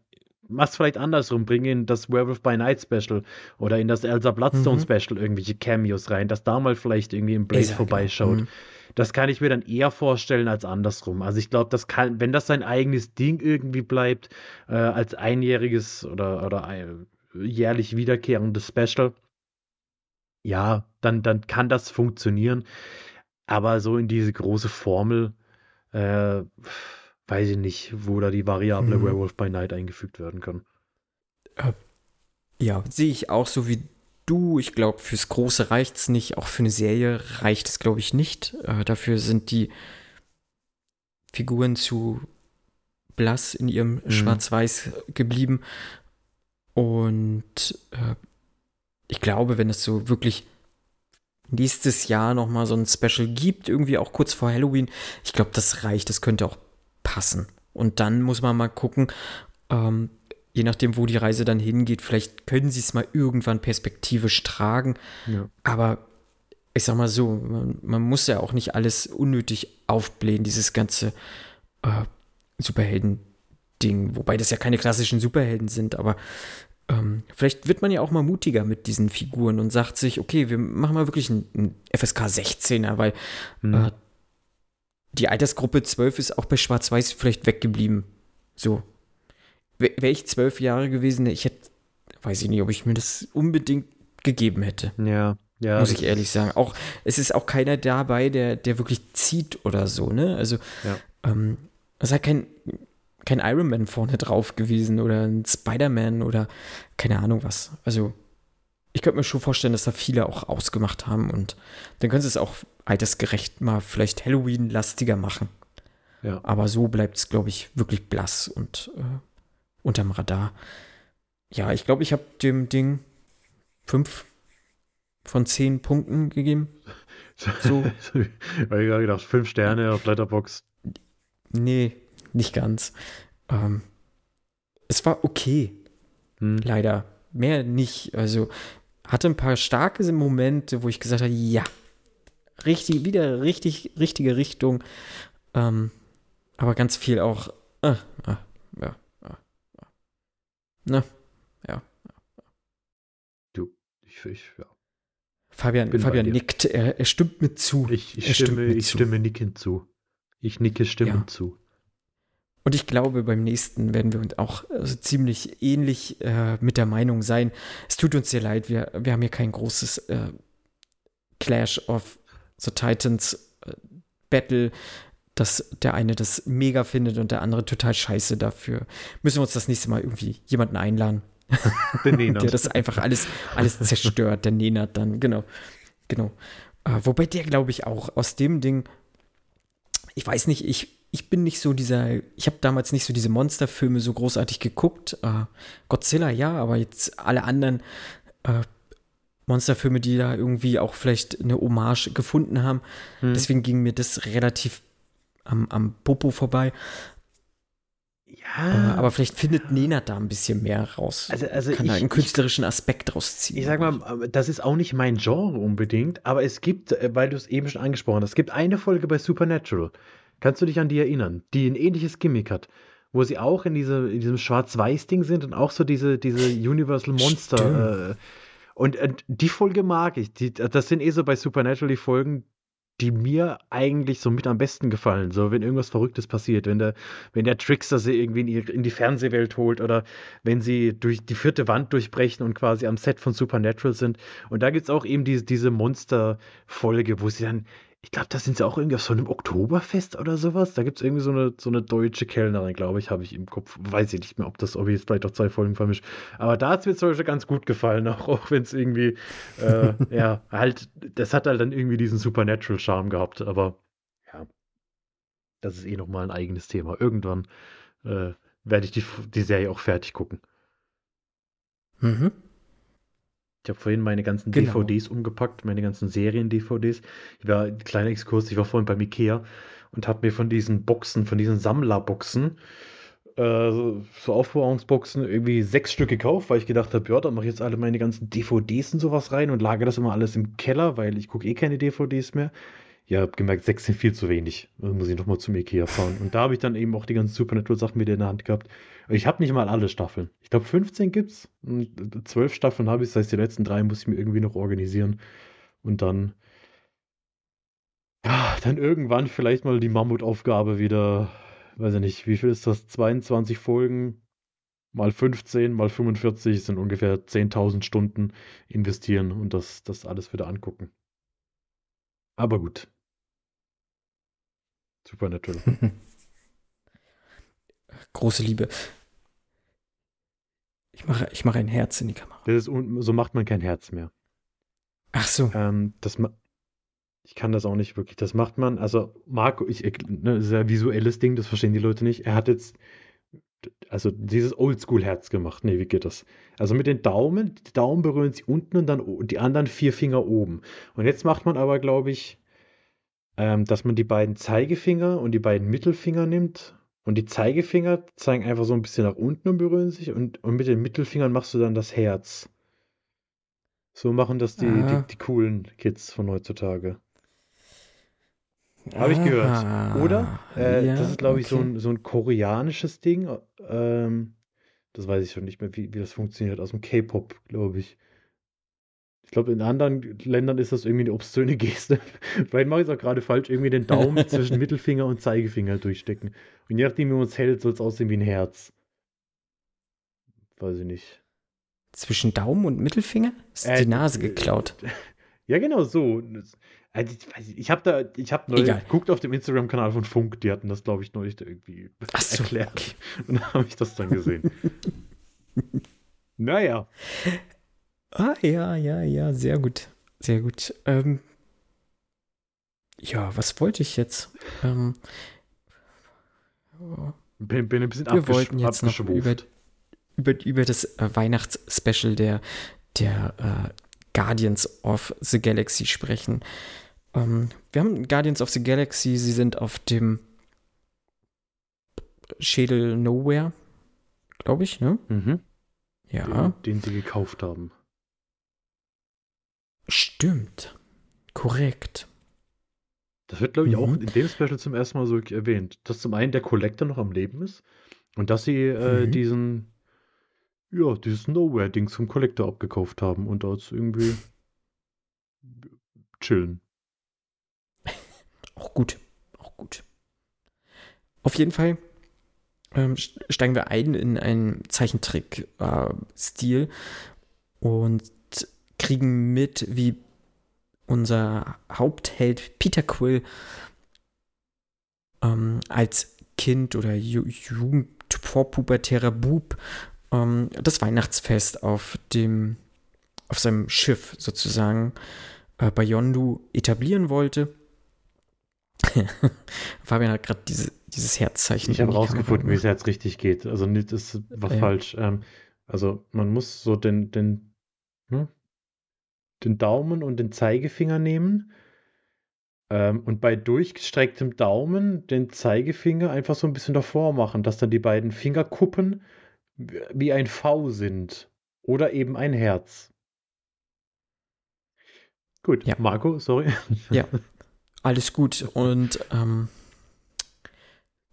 mach's vielleicht andersrum, bring in das Werewolf by Night Special oder in das Elsa Bloodstone mhm. Special irgendwelche Cameos rein, dass da mal vielleicht irgendwie ein Blaze vorbeischaut. Genau. Das kann ich mir dann eher vorstellen als andersrum. Also ich glaube, das kann, wenn das sein eigenes Ding irgendwie bleibt, äh, als einjähriges oder, oder ein, jährlich wiederkehrendes Special, ja, dann, dann kann das funktionieren. Aber so in diese große Formel, äh, weiß ich nicht, wo da die Variable hm. Werewolf by Night eingefügt werden kann. Äh, ja, sehe ich auch so wie du. Ich glaube, fürs Große reicht es nicht. Auch für eine Serie reicht es, glaube ich, nicht. Äh, dafür sind die Figuren zu blass in ihrem mhm. Schwarz-Weiß geblieben. Und äh, ich glaube, wenn es so wirklich nächstes Jahr noch mal so ein Special gibt, irgendwie auch kurz vor Halloween, ich glaube, das reicht. Das könnte auch passen. Und dann muss man mal gucken, ähm, je nachdem, wo die Reise dann hingeht, vielleicht können sie es mal irgendwann perspektivisch tragen. Ja. Aber ich sag mal so, man, man, muss ja auch nicht alles unnötig aufblähen, dieses ganze äh, Superhelden-Ding. Wobei das ja keine klassischen Superhelden sind, aber ähm, vielleicht wird man ja auch mal mutiger mit diesen Figuren und sagt sich, okay, wir machen mal wirklich einen, FSK 16er, weil mhm. äh, die Altersgruppe 12 ist auch bei Schwarz-Weiß vielleicht weggeblieben. So. Wäre ich zwölf Jahre gewesen, ich hätte, weiß ich nicht, ob ich mir das unbedingt gegeben hätte. Ja, ja. Muss ich ehrlich sagen. Auch, es ist auch keiner dabei, der, der wirklich zieht oder so, ne? Also, ja. ähm, es hat kein, kein Iron Man vorne drauf gewesen oder ein Spider-Man oder keine Ahnung was. Also, ich könnte mir schon vorstellen, dass da viele auch ausgemacht haben und dann können sie es auch altersgerecht mal vielleicht Halloween-lastiger machen. Ja. Aber so bleibt es, glaube ich, wirklich blass und äh, unterm Radar. Ja, ich glaube, ich habe dem Ding fünf von zehn Punkten gegeben. [laughs] So. Weil ich gerade gedacht, fünf Sterne auf Letterbox. Nee, nicht ganz. Ähm, es war okay. Hm. Leider. Mehr nicht. Also hatte ein paar starke Momente, wo ich gesagt habe, ja, richtig, wieder richtig, richtige Richtung. Ähm, aber ganz viel auch, äh, äh, ne, ja. Du, ich, ich, ja. Fabian, Fabian nickt, er, er, stimmt mit zu. Ich, ich stimme, ich zu. stimme nickend zu. Ich nicke stimmend ja. zu. Und ich glaube, beim nächsten werden wir uns auch also ziemlich ähnlich äh, mit der Meinung sein. Es tut uns sehr leid, wir, wir haben hier kein großes äh, Clash of the Titans äh, Battle, dass der eine das mega findet und der andere total scheiße dafür. Müssen wir uns das nächste Mal irgendwie jemanden einladen. [laughs] der das einfach alles, alles zerstört, der Nenad dann, genau. Genau. Äh, wobei der, glaube ich, auch aus dem Ding, ich weiß nicht, ich, ich bin nicht so dieser, ich habe damals nicht so diese Monsterfilme so großartig geguckt. Äh, Godzilla ja, aber jetzt alle anderen äh, Monsterfilme, die da irgendwie auch vielleicht eine Hommage gefunden haben. Hm. Deswegen ging mir das relativ am, am Popo vorbei. Ja. Äh, aber vielleicht findet Nena da ein bisschen mehr raus. Also, also Kann ich, da einen künstlerischen Aspekt rausziehen. Ich sag mal, das ist auch nicht mein Genre unbedingt, aber es gibt, äh, weil du es eben schon angesprochen hast, es gibt eine Folge bei Supernatural. Kannst du dich an die erinnern? Die ein ähnliches Gimmick hat. Wo sie auch in, diese, in diesem Schwarz-Weiß-Ding sind und auch so diese, diese Universal Monster. Äh, und, und, die Folge mag ich. Die, das sind eh so bei Supernatural die Folgen, die mir eigentlich so mit am besten gefallen. So, wenn irgendwas Verrücktes passiert, wenn der, wenn der Trickster sie irgendwie in die, in die Fernsehwelt holt oder wenn sie durch die vierte Wand durchbrechen und quasi am Set von Supernatural sind. Und da gibt es auch eben diese, diese Monster-Folge, wo sie dann ich glaube, da sind sie auch irgendwie auf so einem Oktoberfest oder sowas. Da gibt es irgendwie so eine, so eine deutsche Kellnerin, glaube ich, habe ich im Kopf. Weiß ich nicht mehr, ob das, ob ich jetzt vielleicht auch zwei Folgen vermische. Aber da hat es mir zum Beispiel ganz gut gefallen, [laughs] auch, auch wenn es irgendwie, äh, ja, halt, das hat halt dann irgendwie diesen Supernatural-Charme gehabt. Aber ja, das ist eh nochmal ein eigenes Thema. Irgendwann äh, werde ich die, die Serie auch fertig gucken. Mhm. Ich habe vorhin meine ganzen Genau. DVDs umgepackt, meine ganzen Serien-DVDs. Ich war, kleiner Exkurs, ich war vorhin beim Ikea und habe mir von diesen Boxen, von diesen Sammlerboxen, äh, so Aufbewahrungsboxen, irgendwie sechs Stück gekauft, weil ich gedacht habe, ja, da mache ich jetzt alle meine ganzen DVDs und sowas rein und lagere das immer alles im Keller, weil ich gucke eh keine DVDs mehr. Ja, hab gemerkt, sechs sind viel zu wenig. Also muss ich nochmal zum Ikea fahren. Und da habe ich dann eben auch die ganzen Supernatural-Sachen wieder in der Hand gehabt. Ich habe nicht mal alle Staffeln. Ich glaube, 15 gibt's. Und zwölf Staffeln habe ich. Das heißt, die letzten drei muss ich mir irgendwie noch organisieren. Und dann, ja, dann irgendwann vielleicht mal die Mammutaufgabe wieder, weiß ich nicht, wie viel ist das? 22 Folgen mal 15 mal 45 sind ungefähr 10.000 Stunden investieren und das, das alles wieder angucken. Aber gut. Supernatural. [laughs] Große Liebe. Ich mache, ich mache ein Herz in die Kamera. Ist, so macht man kein Herz mehr. Ach so. Ähm, das ich kann das auch nicht wirklich. Das macht man, also Marco, ich, ne, das ist ja ein visuelles Ding, das verstehen die Leute nicht. Er hat jetzt, also dieses Oldschool-Herz gemacht. Nee, wie geht das? Also mit den Daumen, die Daumen berühren sie unten und dann die anderen vier Finger oben. Und jetzt macht man aber, glaube ich, ähm, dass man die beiden Zeigefinger und die beiden Mittelfinger nimmt. Und die Zeigefinger zeigen einfach so ein bisschen nach unten und berühren sich. Und, und mit den Mittelfingern machst du dann das Herz. So machen das die, die, die coolen Kids von heutzutage. Habe ich gehört. Aha. Oder? Äh, Ja, das ist, glaube ich, so okay. ein, so ein koreanisches Ding. Ähm, das weiß ich schon nicht mehr, wie, wie das funktioniert. Aus dem K-Pop, glaube ich. Ich glaube, in anderen Ländern ist das irgendwie eine obszöne [laughs] Geste. Vielleicht mache ich es auch gerade falsch. Irgendwie den Daumen [laughs] zwischen Mittelfinger und Zeigefinger durchstecken. Und je nachdem, wie man es hält, soll es aussehen wie ein Herz. Weiß ich nicht. Zwischen Daumen und Mittelfinger? Ist Äh, die Nase äh, geklaut. [laughs] Ja, genau so. Also ich habe da, ich habe neulich geguckt auf dem Instagram-Kanal von Funk, die hatten das, glaube ich, neulich da irgendwie Ach so, erklärt. okay. [laughs] Und da habe ich das dann gesehen. [laughs] naja, Ah, ja, ja, ja, sehr gut. Sehr gut. Ähm, ja, was wollte ich jetzt? Ähm, oh, bin, bin ein bisschen wir wollten jetzt noch über, über, über das äh, Weihnachtsspecial der, der äh, Guardians of the Galaxy sprechen. Ähm, wir haben Guardians of the Galaxy, sie sind auf dem Schädel Nowhere, glaube ich, ne? Mhm. Ja, Den, den sie gekauft haben. stimmt. Korrekt. Das wird, glaube ich, auch Mhm. in dem Special zum ersten Mal so erwähnt, dass zum einen der Collector noch am Leben ist und dass sie äh, Mhm. diesen, ja, dieses Nowhere-Dings vom Collector abgekauft haben und da jetzt irgendwie [laughs] chillen. Auch gut. Auch gut. Auf jeden Fall ähm, st- steigen wir ein in einen Zeichentrick-Stil und kriegen mit, wie unser Hauptheld Peter Quill ähm, als Kind oder Ju Jugend vorpubertärer Bub ähm, das Weihnachtsfest auf dem auf seinem Schiff sozusagen äh, bei Yondu etablieren wollte. [laughs] Fabian hat gerade diese, dieses Herzzeichen. Ich habe rausgefunden, wie es jetzt richtig geht. Also nicht, das war Ja. falsch. Ähm, also man muss so den, den, hm, den Daumen und den Zeigefinger nehmen ähm, und bei durchgestrecktem Daumen den Zeigefinger einfach so ein bisschen davor machen, dass dann die beiden Fingerkuppen wie wie ein V sind oder eben ein Herz. Gut, Ja. Marco, sorry. Ja, [laughs] alles gut. Und ähm,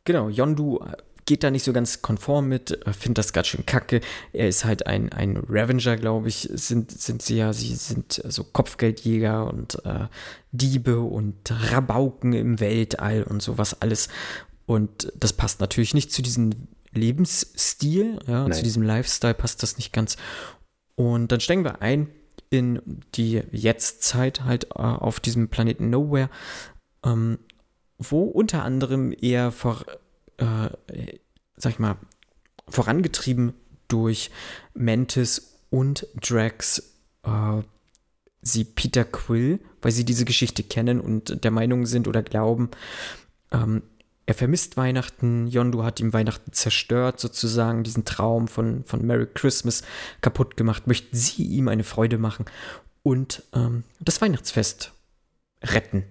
genau, Yondu geht da nicht so ganz konform mit, äh, findet das ganz schön kacke. Er ist halt ein, ein Revenger, glaube ich, sind, sind sie ja. Sie sind äh, so Kopfgeldjäger und äh, Diebe und Rabauken im Weltall und sowas alles. Und das passt natürlich nicht zu diesem Lebensstil, ja, Nein. zu diesem Lifestyle passt das nicht ganz. Und dann steigen wir ein in die Jetztzeit halt äh, auf diesem Planeten Nowhere, ähm, wo unter anderem eher vor, äh, sag ich mal, vorangetrieben durch Mantis und Drax äh, sie Peter Quill, weil sie diese Geschichte kennen und der Meinung sind oder glauben, ähm, er vermisst Weihnachten. Yondu hat ihm Weihnachten zerstört, sozusagen, diesen Traum von, von Merry Christmas kaputt gemacht. Möchten sie ihm eine Freude machen und ähm, das Weihnachtsfest retten.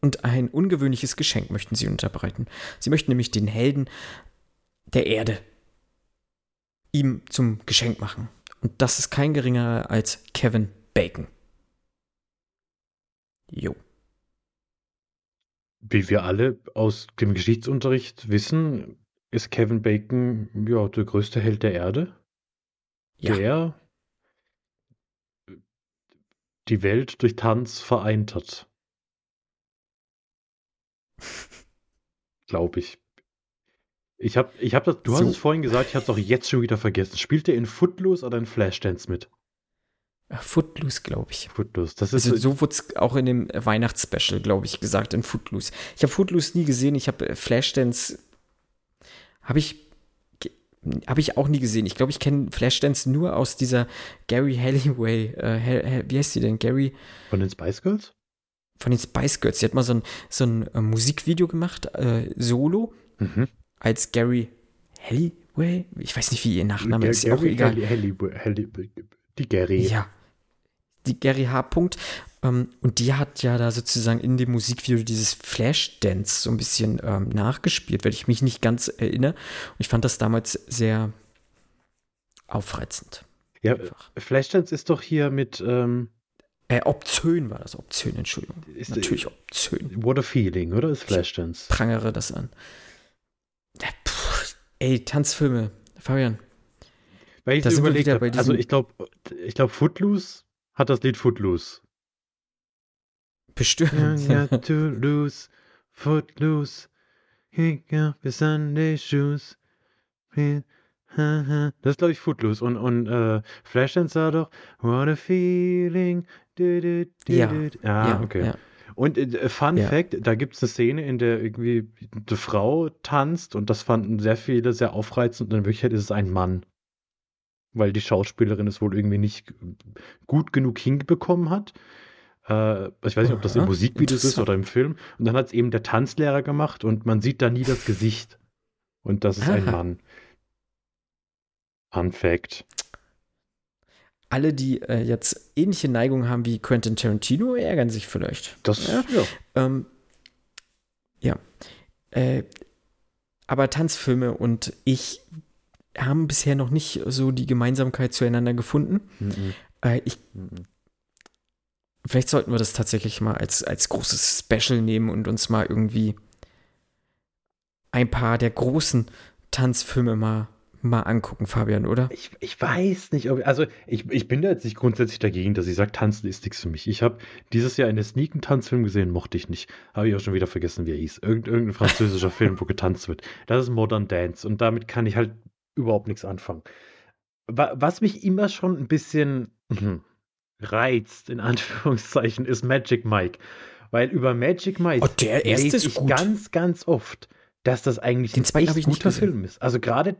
Und ein ungewöhnliches Geschenk möchten sie unterbreiten. Sie möchten nämlich den Helden der Erde ihm zum Geschenk machen. Und das ist kein geringerer als Kevin Bacon. Jo. Wie wir alle aus dem Geschichtsunterricht wissen, ist Kevin Bacon ja der größte Held der Erde, Ja. der die Welt durch Tanz vereint hat. Glaube ich. Ich habe, ich habe das, du hast So. es vorhin gesagt, ich habe es auch jetzt schon wieder vergessen. Spielt er in Footloose oder in Flashdance mit? Footloose, glaube ich. Footloose, das ist Also so wurde es auch in dem Weihnachtsspecial, glaube ich, gesagt, in Footloose. Ich habe Footloose nie gesehen, ich habe äh, Flashdance, habe ich, habe ich auch nie gesehen. Ich glaube, ich kenne Flashdance nur aus dieser Gary Halliway, äh, wie heißt sie denn? Gary von den Spice Girls? von den Spice Girls. Sie hat mal so ein, so ein äh, Musikvideo gemacht, äh, solo, Mhm. als Gary Halliway. Ich weiß nicht, wie ihr Nachname ist, ja auch Gary- egal. Halli- Halli- Halli- die Gary. Ja. Die Gary H. Punkt. Ähm, und die hat ja da sozusagen in dem Musikvideo dieses Flashdance so ein bisschen ähm, nachgespielt, weil ich mich nicht ganz erinnere. Und ich fand das damals sehr aufreizend. Ja, Einfach. Flashdance ist doch hier mit ähm, Äh, obszön war das, obszön, Entschuldigung. Ist- Natürlich obszön. What a Feeling, oder? Ist Flashdance. Prangere das an. Ja, puh, ey, Tanzfilme. Fabian, Weil ich Da sind wir überlegt wieder bei also diesem- ich glaube, ich glaube, Footloose hat das Lied Footloose. bestimmt. Ja, to lose, Footloose, kick up your Sunday shoes. Das ist, glaube ich, Footloose. Und, und äh, Flashdance war doch What a Feeling. Du, du, du, Ja. Ah, ja, okay. ja. Und äh, Fun Ja. Fact, da gibt es eine Szene, in der irgendwie eine Frau tanzt und das fanden sehr viele sehr aufreizend und in Wirklichkeit ist es ein Mann. Weil die Schauspielerin es wohl irgendwie nicht gut genug hinbekommen hat. Äh, ich weiß nicht, ob das im Musikvideo ist oder im Film. Und dann hat es eben der Tanzlehrer gemacht und man sieht da nie das Gesicht. Und das ist ein Aha. Mann. Fun Fact. Alle, die äh, jetzt ähnliche Neigungen haben wie Quentin Tarantino, ärgern sich vielleicht. Das, Ja. ja. Ähm, ja. Äh, aber Tanzfilme und ich haben bisher noch nicht so die Gemeinsamkeit zueinander gefunden. Mhm. Äh, ich, Mhm. vielleicht sollten wir das tatsächlich mal als, als großes Special nehmen und uns mal irgendwie ein paar der großen Tanzfilme mal, mal angucken, Fabian, oder? Ich, ich weiß nicht, ob, also ich, ich bin da jetzt nicht grundsätzlich dagegen, dass ich sage, Tanzen ist nichts für mich. Ich habe dieses Jahr einen Sneak einen Tanzfilm gesehen, mochte ich nicht. Habe ich auch schon wieder vergessen, wie er hieß. Irgend, irgendein französischer [laughs] Film, wo getanzt wird. Das ist Modern Dance und damit kann ich halt überhaupt nichts anfangen. Wa- Was mich immer schon ein bisschen mhm, reizt, in [laughs] Anführungszeichen, ist Magic Mike. Weil über Magic Mike Oh, der erste ist ich gut. ganz, ganz oft, dass das eigentlich Den ein echt guter. Film ist. Also gerade,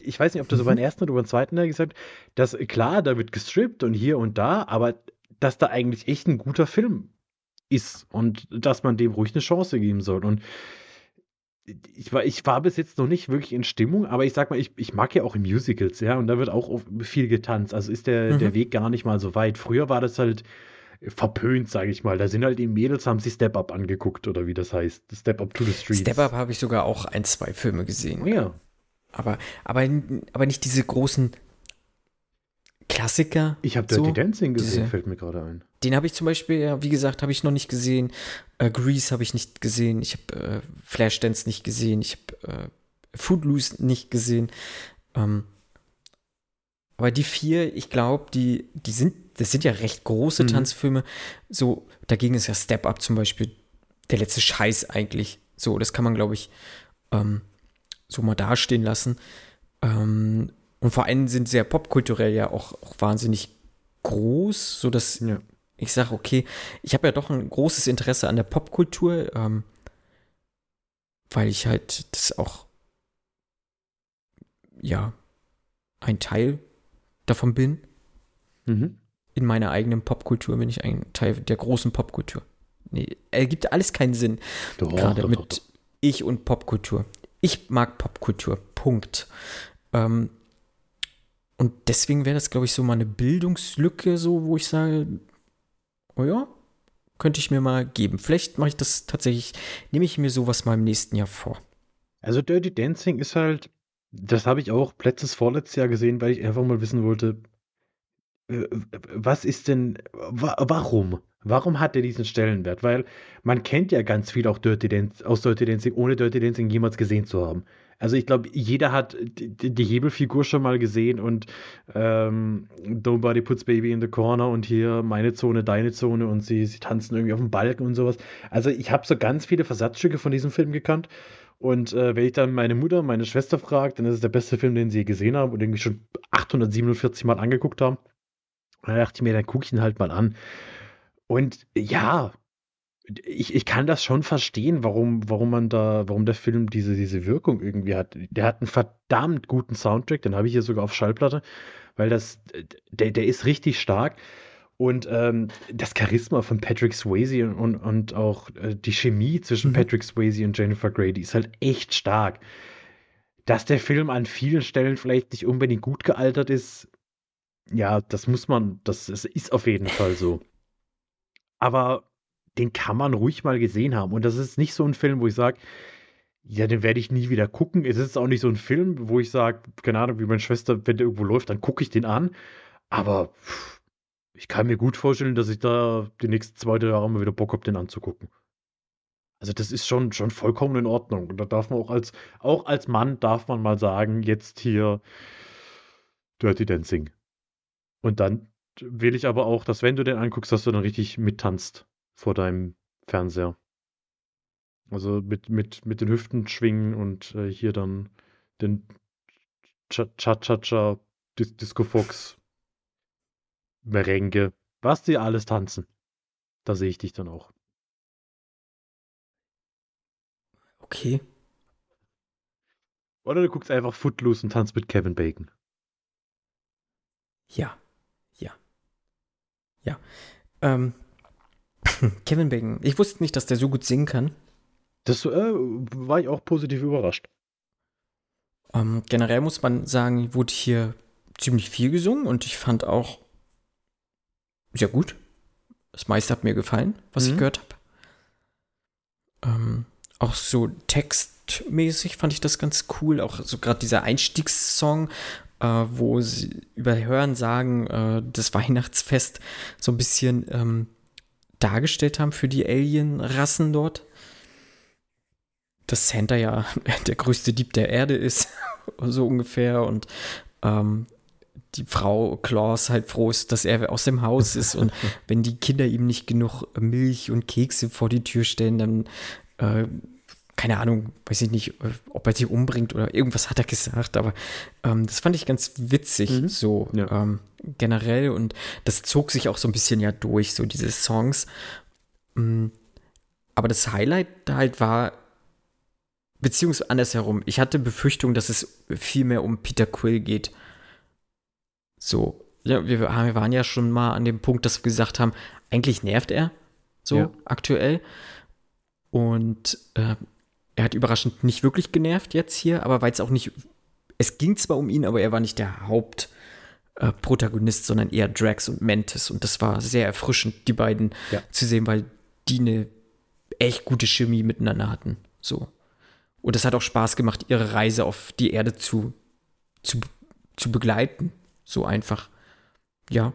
ich weiß nicht, ob das Mhm. über den ersten oder über den zweiten Teil gesagt dass klar, da wird gestrippt und hier und da, aber dass da eigentlich echt ein guter Film ist und dass man dem ruhig eine Chance geben soll. Und ich war, ich war bis jetzt noch nicht wirklich in Stimmung, aber ich sag mal, ich, ich mag ja auch Musicals, ja, und da wird auch viel getanzt. Also ist der, Mhm. der Weg gar nicht mal so weit. Früher war das halt verpönt, sage ich mal. Da sind halt die Mädels, haben sich Step Up angeguckt oder wie das heißt. Step Up to the Streets. Step Up habe ich sogar auch ein, zwei Filme gesehen. Ja. Aber, aber, aber nicht diese großen Klassiker. Ich habe so. Dirty Dancing gesehen, diese- fällt mir gerade ein. Den habe ich zum Beispiel, ja, wie gesagt, habe ich noch nicht gesehen. Äh, Grease habe ich nicht gesehen. Ich habe äh, Flashdance nicht gesehen. Ich habe äh, Footloose nicht gesehen. Ähm, aber die vier, ich glaube, die, die sind, das sind ja recht große Mhm. Tanzfilme. So, dagegen ist ja Step Up zum Beispiel der letzte Scheiß eigentlich. So, das kann man, glaube ich, ähm, so mal dastehen lassen. Ähm, und vor allem sind sie ja popkulturell ja auch, auch wahnsinnig groß, sodass Ja. ich sage, okay, ich habe ja doch ein großes Interesse an der Popkultur, ähm, weil ich halt das auch, ja, ein Teil davon bin. Mhm. In meiner eigenen Popkultur bin ich ein Teil der großen Popkultur. Nee, ergibt alles keinen Sinn. Doch, Gerade doch, mit, doch, ich und Popkultur. Ich mag Popkultur. Punkt. Ähm, und deswegen wäre das, glaube ich, so mal eine Bildungslücke, so, wo ich sage, oh ja, könnte ich mir mal geben. Vielleicht mache ich das tatsächlich, nehme ich mir sowas mal im nächsten Jahr vor. Also Dirty Dancing ist halt, das habe ich auch letztes, vorletztes Jahr gesehen, weil ich einfach mal wissen wollte, äh, was ist denn, wa warum? Warum hat er diesen Stellenwert? Weil man kennt ja ganz viel auch Dirty Dancing, aus Dirty Dancing, ohne Dirty Dancing jemals gesehen zu haben. Also ich glaube, jeder hat die, die, Hebelfigur schon mal gesehen und ähm, Nobody puts Baby in the corner und hier meine Zone, deine Zone und sie, sie tanzen irgendwie auf dem Balken und sowas. Also ich habe so ganz viele Versatzstücke von diesem Film gekannt. Und äh, wenn ich dann meine Mutter, meine Schwester frage, dann ist es der beste Film, den sie gesehen haben und irgendwie schon 847 Mal angeguckt haben. Und dann dachte ich mir, dann gucke ich ihn halt mal an. Und ja, ich, ich kann das schon verstehen, warum, warum man da, warum der Film diese, diese Wirkung irgendwie hat. Der hat einen verdammt guten Soundtrack, den habe ich hier sogar auf Schallplatte, weil das, der, der ist richtig stark. Und ähm, das Charisma von Patrick Swayze und, und auch äh, die Chemie zwischen mhm. Patrick Swayze und Jennifer Grady ist halt echt stark. Dass der Film an vielen Stellen vielleicht nicht unbedingt gut gealtert ist, ja, das muss man, das, das ist auf jeden Fall so. Aber den kann man ruhig mal gesehen haben. Und das ist nicht so ein Film, wo ich sage, ja, den werde ich nie wieder gucken. Es ist auch nicht so ein Film, wo ich sage, keine Ahnung, wie meine Schwester, wenn der irgendwo läuft, dann gucke ich den an. Aber ich kann mir gut vorstellen, dass ich da die nächsten zwei, drei Jahre mal wieder Bock habe, den anzugucken. Also das ist schon, schon vollkommen in Ordnung. Und da darf man auch als, auch als Mann darf man mal sagen, jetzt hier Dirty Dancing. Und dann will ich aber auch, dass wenn du den anguckst, dass du dann richtig mittanzt vor deinem Fernseher. Also mit, mit, mit den Hüften schwingen und äh, hier dann den Cha-Cha-Cha Dis Disco Fox Merengue, was die alles tanzen. Da sehe ich dich dann auch. Okay. Oder du guckst einfach Footloose und tanzt mit Kevin Bacon. Ja. Ja. Ja. Ähm, [laughs] Kevin Bacon. Ich wusste nicht, dass der so gut singen kann. Das äh, war ich auch positiv überrascht. Ähm, generell muss man sagen, wurde hier ziemlich viel gesungen und ich fand auch sehr gut. Das meiste hat mir gefallen, was mhm. ich gehört habe. Ähm, auch so textmäßig fand ich das ganz cool. Auch so gerade dieser Einstiegssong, äh, wo sie über Hören sagen, äh, das Weihnachtsfest so ein bisschen ähm, dargestellt haben für die Alien-Rassen dort. Dass Santa ja [laughs] der größte Dieb der Erde ist, [laughs] so ungefähr. Und ähm, die Frau Claus halt froh ist, dass er aus dem Haus ist. Und [laughs] wenn die Kinder ihm nicht genug Milch und Kekse vor die Tür stellen, dann äh, keine Ahnung, weiß ich nicht, ob er sie umbringt oder irgendwas hat er gesagt, aber ähm, das fand ich ganz witzig, mhm. so ja. ähm, generell und das zog sich auch so ein bisschen ja durch, so diese Songs. Mhm. Aber das Highlight halt war, beziehungsweise andersherum, ich hatte Befürchtung, dass es viel mehr um Peter Quill geht. So, ja, wir, wir waren ja schon mal an dem Punkt, dass wir gesagt haben, eigentlich nervt er so ja. aktuell. Und äh, er hat überraschend nicht wirklich genervt jetzt hier, aber weil es auch nicht. Es ging zwar um ihn, aber er war nicht der Hauptprotagonist, äh, sondern eher Drax und Mantis. Und das war sehr erfrischend, die beiden ja. zu sehen, weil die eine echt gute Chemie miteinander hatten. So. Und es hat auch Spaß gemacht, ihre Reise auf die Erde zu, zu, zu begleiten. So einfach. Ja.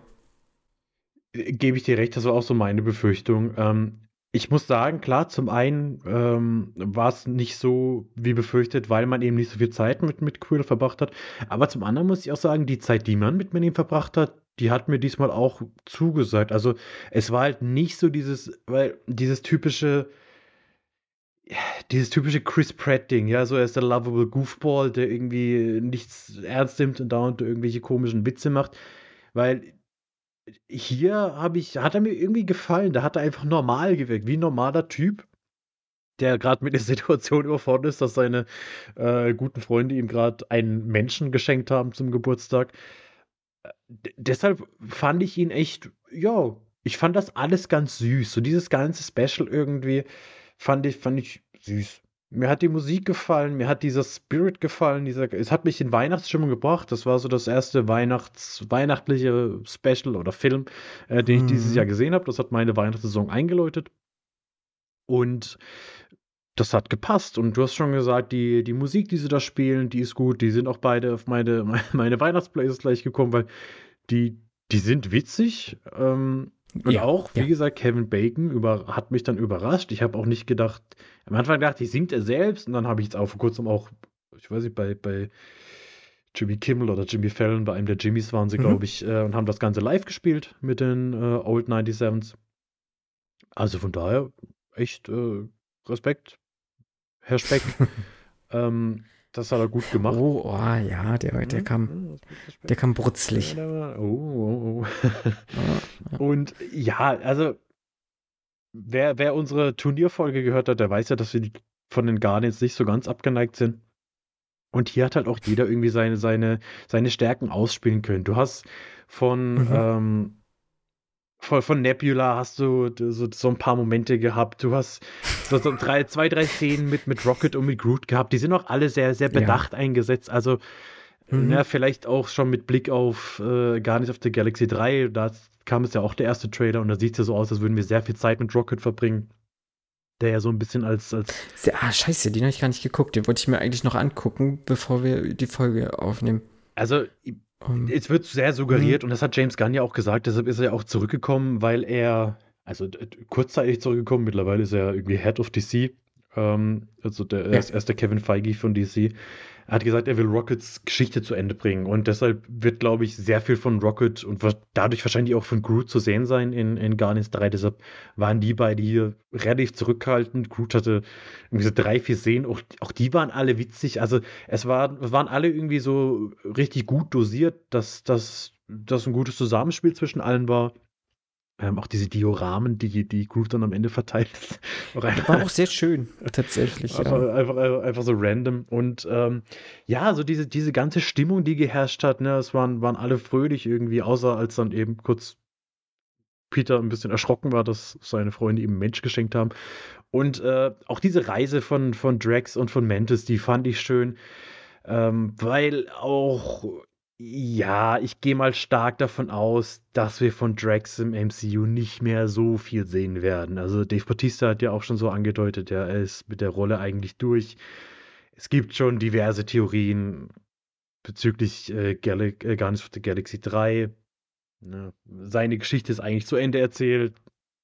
Gebe ich dir recht, das war auch so meine Befürchtung. Ähm, ich muss sagen, klar, zum einen ähm, war es nicht so wie befürchtet, weil man eben nicht so viel Zeit mit, mit Quill verbracht hat. Aber zum anderen muss ich auch sagen, die Zeit, die man mit, mit ihm verbracht hat, die hat mir diesmal auch zugesagt. Also es war halt nicht so dieses, weil dieses typische, dieses typische Chris Pratt-Ding, ja, so er ist der lovable Goofball, der irgendwie nichts ernst nimmt und dauernd irgendwelche komischen Witze macht. Weil hier habe ich hat er mir irgendwie gefallen. Da hat er einfach normal gewirkt, wie ein normaler Typ, der gerade mit der [laughs] Situation überfordert ist, dass seine äh, guten Freunde ihm gerade einen Menschen geschenkt haben zum Geburtstag. Äh, deshalb fand ich ihn echt, ja, ich fand das alles ganz süß. So dieses ganze Special irgendwie fand ich, fand ich süß. Mir hat die Musik gefallen, mir hat dieser Spirit gefallen, dieser, es hat mich in Weihnachtsstimmung gebracht. Das war so das erste Weihnachts, weihnachtliche Special oder Film, äh, den ich dieses Mhm. Jahr gesehen habe. Das hat meine Weihnachtssaison eingeläutet. Und das hat gepasst. Und du hast schon gesagt, die, die Musik, die sie da spielen, die ist gut. Die sind auch beide auf meine, [laughs] meine Weihnachtsplays gleich gekommen, weil die, die sind witzig. Ähm, und Ja, auch, wie ja. gesagt, Kevin Bacon über, hat mich dann überrascht. Ich habe auch nicht gedacht, am Anfang dachte ich, singt er selbst. Und dann habe ich jetzt auch vor kurzem auch, ich weiß nicht, bei, bei Jimmy Kimmel oder Jimmy Fallon, bei einem der Jimmys waren sie, Mhm. glaube ich, äh, und haben das Ganze live gespielt mit den äh, Old 97s. Also von daher echt äh, Respekt, Herr Speck. [laughs] ähm, das hat er gut gemacht. Oh, oh, ja, der, der Mhm, kam, Respekt. der kam brutzlig. Oh, oh, oh. Und ja, also wer, wer unsere Turnierfolge gehört hat, der weiß ja, dass wir von den Guardians nicht so ganz abgeneigt sind. Und hier hat halt auch jeder irgendwie seine, seine, seine Stärken ausspielen können. Du hast von, Mhm. ähm, von, von Nebula hast du so, so ein paar Momente gehabt. Du hast so, so drei, zwei, drei Szenen mit, mit Rocket und mit Groot gehabt. Die sind auch alle sehr, sehr Ja. bedacht eingesetzt. Also, Mhm. na, vielleicht auch schon mit Blick auf äh, Guardians of the Galaxy 3. Da kam es ja auch der erste Trailer und da sieht es ja so aus, als würden wir sehr viel Zeit mit Rocket verbringen. Der ja so ein bisschen als, als Sehr- Ah, scheiße, den habe ich gar nicht geguckt. Den wollte ich mir eigentlich noch angucken, bevor wir die Folge aufnehmen. also Um, Es wird sehr suggeriert und das hat James Gunn ja auch gesagt, deshalb ist er ja auch zurückgekommen, weil er, also kurzzeitig zurückgekommen, mittlerweile ist er irgendwie Head of DC, ähm, also der, er, ist, er ist der Kevin Feige von DC. Er hat gesagt, er will Rockets Geschichte zu Ende bringen und deshalb wird, glaube ich, sehr viel von Rocket und dadurch wahrscheinlich auch von Groot zu sehen sein in, in Guardians 3. Deshalb waren die beide hier relativ zurückhaltend. Groot hatte irgendwie so drei, vier Szenen, auch, auch die waren alle witzig. Also es, war, es waren alle irgendwie so richtig gut dosiert, dass das ein gutes Zusammenspiel zwischen allen war. Ähm, auch diese Dioramen, die, die Groot dann am Ende verteilt. [laughs] Auch war auch sehr schön, tatsächlich. Einfach, Ja. einfach, einfach, einfach so random. Und ähm, ja, so diese, diese ganze Stimmung, die geherrscht hat, ne, es waren, waren alle fröhlich irgendwie, außer als dann eben kurz Peter ein bisschen erschrocken war, dass seine Freunde ihm einen Mensch geschenkt haben. Und äh, auch diese Reise von, von Drax und von Mantis, die fand ich schön. Ähm, weil auch, ja, ich gehe mal stark davon aus, dass wir von Drax im MCU nicht mehr so viel sehen werden. Also Dave Bautista hat ja auch schon so angedeutet, ja, er ist mit der Rolle eigentlich durch. Es gibt schon diverse Theorien bezüglich äh, Gal äh, Guardians of the Galaxy 3. Ne? Seine Geschichte ist eigentlich zu Ende erzählt.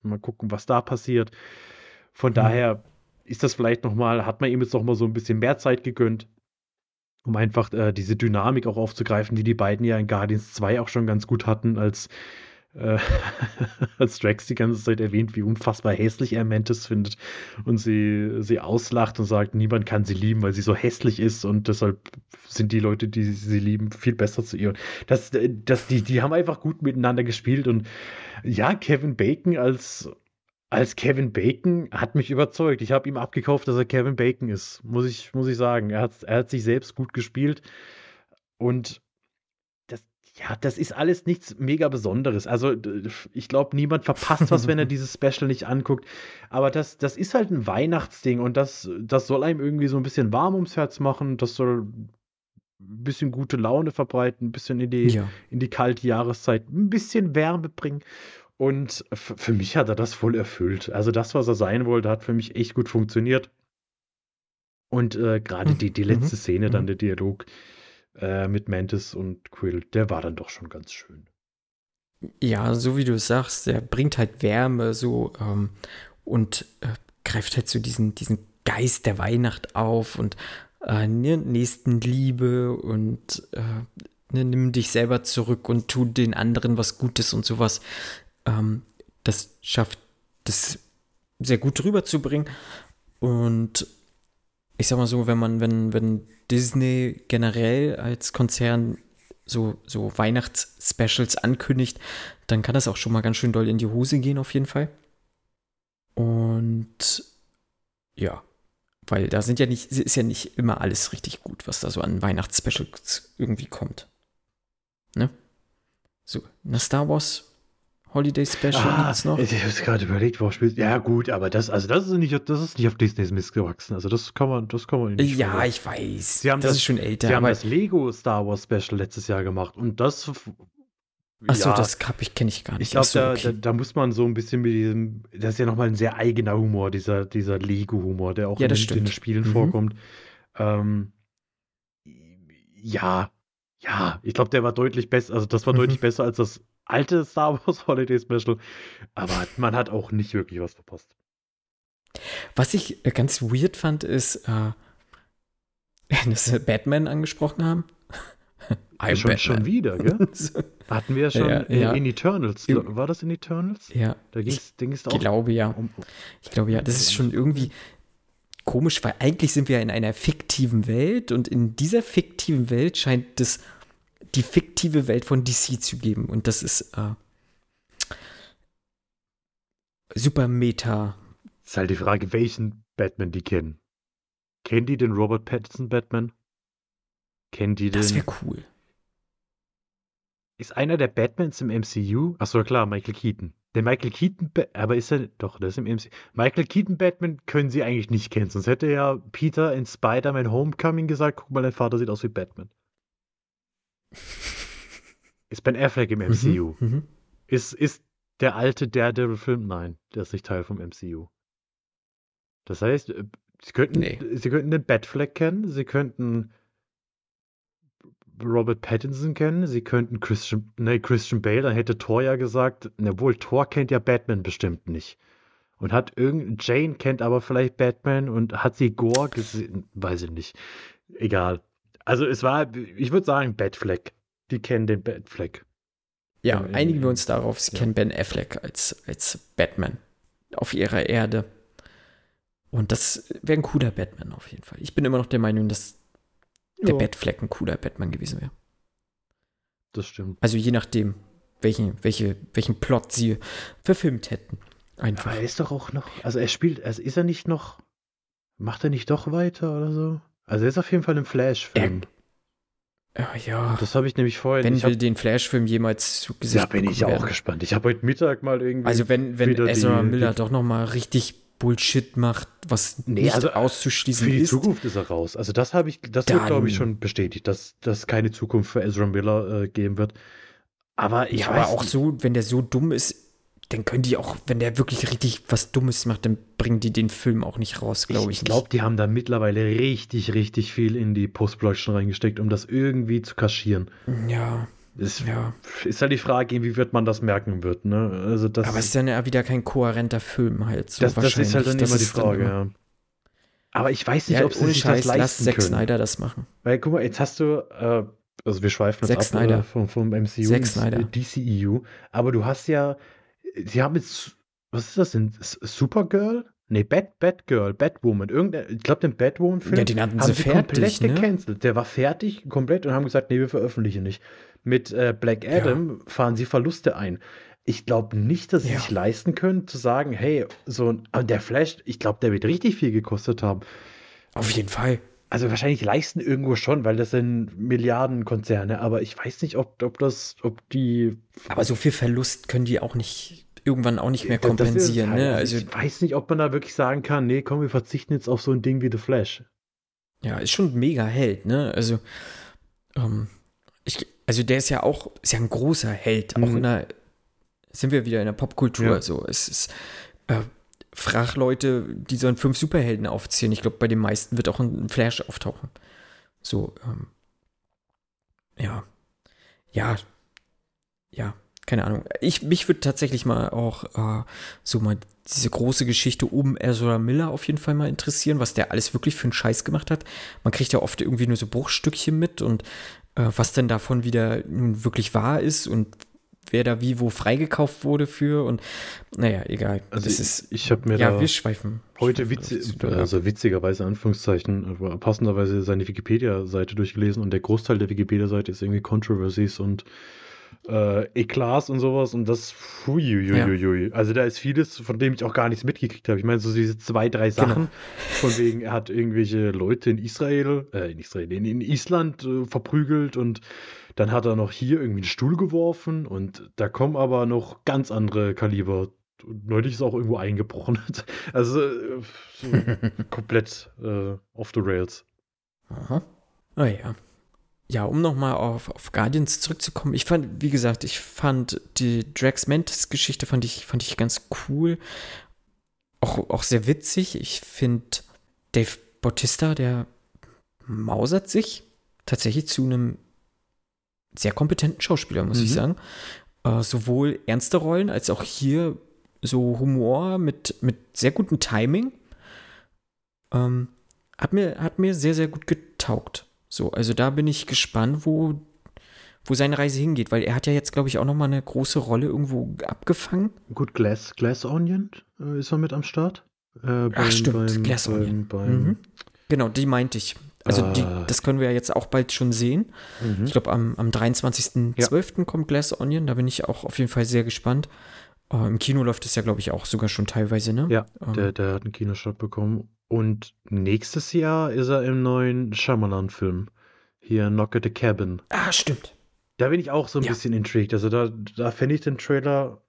Mal gucken, was da passiert. Von Mhm. daher ist das vielleicht noch mal, hat man ihm jetzt noch mal so ein bisschen mehr Zeit gegönnt, um einfach äh, diese Dynamik auch aufzugreifen, die die beiden ja in Guardians 2 auch schon ganz gut hatten, als äh, [laughs] als Drax die ganze Zeit erwähnt, wie unfassbar hässlich er Mantis findet und sie, sie auslacht und sagt, niemand kann sie lieben, weil sie so hässlich ist und deshalb sind die Leute, die sie lieben, viel besser zu ihr. Das, das, die, die haben einfach gut miteinander gespielt und ja, Kevin Bacon als, als Kevin Bacon hat mich überzeugt. Ich habe ihm abgekauft, dass er Kevin Bacon ist, muss ich, muss ich sagen. Er hat, er hat sich selbst gut gespielt und das, ja, das ist alles nichts mega Besonderes. Also, ich glaube, niemand verpasst was, wenn er [laughs] dieses Special nicht anguckt. Aber das, das ist halt ein Weihnachtsding und das, das soll einem irgendwie so ein bisschen warm ums Herz machen. Das soll ein bisschen gute Laune verbreiten, ein bisschen in die, ja. in die kalte Jahreszeit, ein bisschen Wärme bringen. Und für mich hat er das voll erfüllt. Also das, was er sein wollte, hat für mich echt gut funktioniert. Und äh, gerade die, die letzte Mhm. Szene, dann Mhm. der Dialog äh, mit Mantis und Quill, der war dann doch schon ganz schön. Ja, so wie du es sagst, der bringt halt Wärme so ähm, und äh, greift halt so diesen, diesen Geist der Weihnacht auf und äh, ne, Nächstenliebe und äh, ne, nimm dich selber zurück und tu den anderen was Gutes und sowas. Ähm, das schafft das sehr gut rüberzubringen. Und ich sag mal so, wenn man, wenn, wenn Disney generell als Konzern so, so Weihnachtsspecials ankündigt, dann kann das auch schon mal ganz schön doll in die Hose gehen, auf jeden Fall. Und ja, weil da sind ja nicht, ist ja nicht immer alles richtig gut, was da so an Weihnachtsspecials irgendwie kommt. Ne? So, na Star Wars Holiday Special Ah, gibt's noch. ich habe gerade überlegt, warum spielt. Ja, gut, aber das, also das ist nicht, das ist nicht auf Disneys Mist gewachsen. Also das kann man, das kann man nicht Ja, vorwerfen. ich weiß. Sie haben das, das- ist schon älter. Sie haben das Lego Star Wars Special letztes Jahr gemacht und das. achso, ja, das ich, kenne ich gar nicht. Ich glaube, so, da, okay. da, da muss man so ein bisschen mit diesem, das ist ja nochmal ein sehr eigener Humor, dieser, dieser Lego-Humor, der auch Ja, in, den-. Spielen Mhm. vorkommt. Ähm, ja, ja, ich glaube, der war deutlich besser, also das war Mhm. deutlich besser als das alte Star Wars [laughs] Holiday Special, aber man hat auch nicht wirklich was verpasst. Was ich äh, ganz weird fand, ist, äh, [laughs] dass sie Batman angesprochen haben. [laughs] I'm schon, schon wieder, gell? Hatten wir ja schon Ja, in, ja. in Eternals. War das in Eternals? ja, Da ging es ich da auch glaube ja. um. Ich glaube ja, das ist schon irgendwie komisch, weil eigentlich sind wir ja in einer fiktiven Welt und in dieser fiktiven Welt scheint es die fiktive Welt von DC zu geben und das ist äh, super Meta. Ist halt die Frage, welchen Batman die kennen. Kennen die den Robert Pattinson Batman? Kennen die den. Das wäre cool. Ist einer der Batmans im MCU? Achso, klar, Michael Keaton. Der Michael Keaton, aber ist er, doch, das ist im MCU. Michael Keaton Batman können sie eigentlich nicht kennen, sonst hätte ja Peter in Spider-Man Homecoming gesagt, guck mal, dein Vater sieht aus wie Batman. Ist Ben Affleck im MCU? Mhm, mhm. Ist, ist der alte Daredevil-Film? Nein, der ist nicht Teil vom MCU. Das heißt, äh, sie könnten, Nee. sie könnten den Batfleck kennen, sie könnten Robert Pattinson kennen, sie könnten Christian, nee, Christian Bale, dann hätte Thor ja gesagt, na wohl, Thor kennt ja Batman bestimmt nicht. Und hat irgend, Jane kennt aber vielleicht Batman und hat sie Gore gesehen, weiß ich nicht. Egal. Also es war, ich würde sagen, Batfleck. Die kennen den Batfleck. Ja, Ja, einigen wir uns darauf, sie Ja. kennen Ben Affleck als, als Batman auf ihrer Erde. Und das wäre ein cooler Batman auf jeden Fall. Ich bin immer noch der Meinung, dass der Ja, Batfleck ein cooler Batman gewesen wäre. Das stimmt. Also je nachdem, welchen, welche, welchen Plot sie verfilmt hätten. Einfach. Aber er ist doch auch noch, also er spielt, also ist er nicht noch, macht er nicht doch weiter oder so? Also er ist auf jeden Fall im Flash-Film. Ja, ja. Das habe ich nämlich vorhin. wenn ich wir hab, den Flash-Film jemals zu Gesicht ja, bin ich auch werden. gespannt. Ich habe heute Mittag mal irgendwie. Also wenn, wenn Ezra die- Miller die- doch noch mal richtig Bullshit macht, was Nee, nicht also, auszuschließen für die ist. Zukunft ist er raus. Also das habe ich, das wird Dann- glaube ich schon bestätigt, dass dass keine Zukunft für Ezra Miller äh, geben wird. Aber ich ja, weiß aber auch nicht. so, wenn der so dumm ist, dann können die auch, wenn der wirklich richtig was Dummes macht, dann bringen die den Film auch nicht raus, glaube ich. Ich glaube, die haben da mittlerweile richtig, richtig viel in die Post-Production reingesteckt, um das irgendwie zu kaschieren. Ja, Es ja. ist halt die Frage, inwieweit man das merken wird. Ne? Also das, aber es ist dann ja wieder kein kohärenter Film halt. So das, das ist halt dann wahrscheinlich. immer die ist Frage. ja. Aber ich weiß nicht, Ja, ob sie sich Scheiß, das lass leisten Zack können. Snyder das machen. Weil guck mal, jetzt hast du, äh, also wir schweifen jetzt Zack ab Snyder. Äh, vom, vom MCU Zack Snyder. DCEU, aber du hast ja, sie haben jetzt, was ist das denn, Supergirl? Nee, Bat, Batgirl, Batwoman, irgendein, ich glaube den Batwoman-Film Ja, den hatten haben sie sie fertig, komplett ne? gecancelt. Der war fertig, komplett und haben gesagt, nee, wir veröffentlichen nicht. Mit äh, Black Ja. Adam fahren sie Verluste ein. Ich glaube nicht, dass sie Ja. sich leisten können, zu sagen, hey, so ein, aber der Flash, ich glaube, der wird richtig viel gekostet haben. Auf jeden Fall. Also wahrscheinlich leisten irgendwo schon, weil das sind Milliardenkonzerne, aber ich weiß nicht, ob, ob das, ob die. Aber so viel Verlust können die auch nicht, irgendwann auch nicht mehr kompensieren. halt- ne? Also, ich weiß nicht, ob man da wirklich sagen kann, nee, komm, wir verzichten jetzt auf so ein Ding wie The Flash. ja, ist schon ein mega Held, ne? Also, ähm, ich, also der ist ja auch, ist ja ein großer Held, auch Mhm. in der, sind wir wieder in der Popkultur, Ja. so, es ist, äh, frag Leute, die sollen fünf Superhelden aufzählen. Ich glaube, bei den meisten wird auch ein Flash auftauchen. So, ähm, ja, ja, ja, keine Ahnung. Ich, mich würde tatsächlich mal auch äh, so mal diese große Geschichte um Ezra Miller auf jeden Fall mal interessieren, was der alles wirklich für einen Scheiß gemacht hat. Man kriegt ja oft irgendwie nur so Bruchstückchen mit und äh, was denn davon wieder nun wirklich wahr ist und wer da wie wo freigekauft wurde für und naja, egal. Also das ich, ist, ich habe mir ja, da wir schweifen. heute schweifen witzi auf zu- also witzigerweise Anführungszeichen, passenderweise seine Wikipedia-Seite durchgelesen und der Großteil der Wikipedia-Seite ist irgendwie Controversies und äh, Eklats und sowas und das, huiuiuiui. Also da ist vieles, von dem ich auch gar nichts mitgekriegt habe. Ich meine, so diese zwei, drei Genau. Sachen, von wegen, er hat irgendwelche Leute in Israel, äh, in Israel, in, in Island äh, verprügelt und dann hat er noch hier irgendwie einen Stuhl geworfen und da kommen aber noch ganz andere Kaliber. Und Neulich ist auch irgendwo eingebrochen. [laughs] Also äh, so [laughs] komplett äh, off the rails. Aha. Ah ja. Ja, um nochmal auf, auf Guardians zurückzukommen. Ich fand, wie gesagt, ich fand die Drax Mantis-Geschichte fand ich, fand ich ganz cool. Auch, auch sehr witzig. Ich finde Dave Bautista, der mausert sich tatsächlich zu einem sehr kompetenten Schauspieler, muss ich Mhm. sagen. Äh, sowohl ernste Rollen als auch hier so Humor mit, mit sehr gutem Timing. Ähm, hat, mir, hat mir sehr, sehr gut getaugt. So, also da bin ich gespannt, wo, wo seine Reise hingeht, weil er hat ja jetzt, glaube ich, auch noch mal eine große Rolle irgendwo abgefangen. Gut, Glass, Glass Onion äh, ist er mit am Start. Äh, Ach, stimmt, Glass Onion. Beim, beim, Mhm. Genau, die meinte ich. Also die, Ah. das können wir ja jetzt auch bald schon sehen. Mhm. Ich glaube, am, am 23.12. kommt Glass Onion. Da bin ich auch auf jeden Fall sehr gespannt. Äh, Im Kino läuft es ja, glaube ich, auch sogar schon teilweise, ne? Ja, Ähm, der, der hat einen Kinostart bekommen. Und nächstes Jahr ist er im neuen Shyamalan-Film. Hier, Knock at the Cabin. Ah, stimmt. Da bin ich auch so ein Ja. bisschen intrigued. Also da, da fände ich den Trailer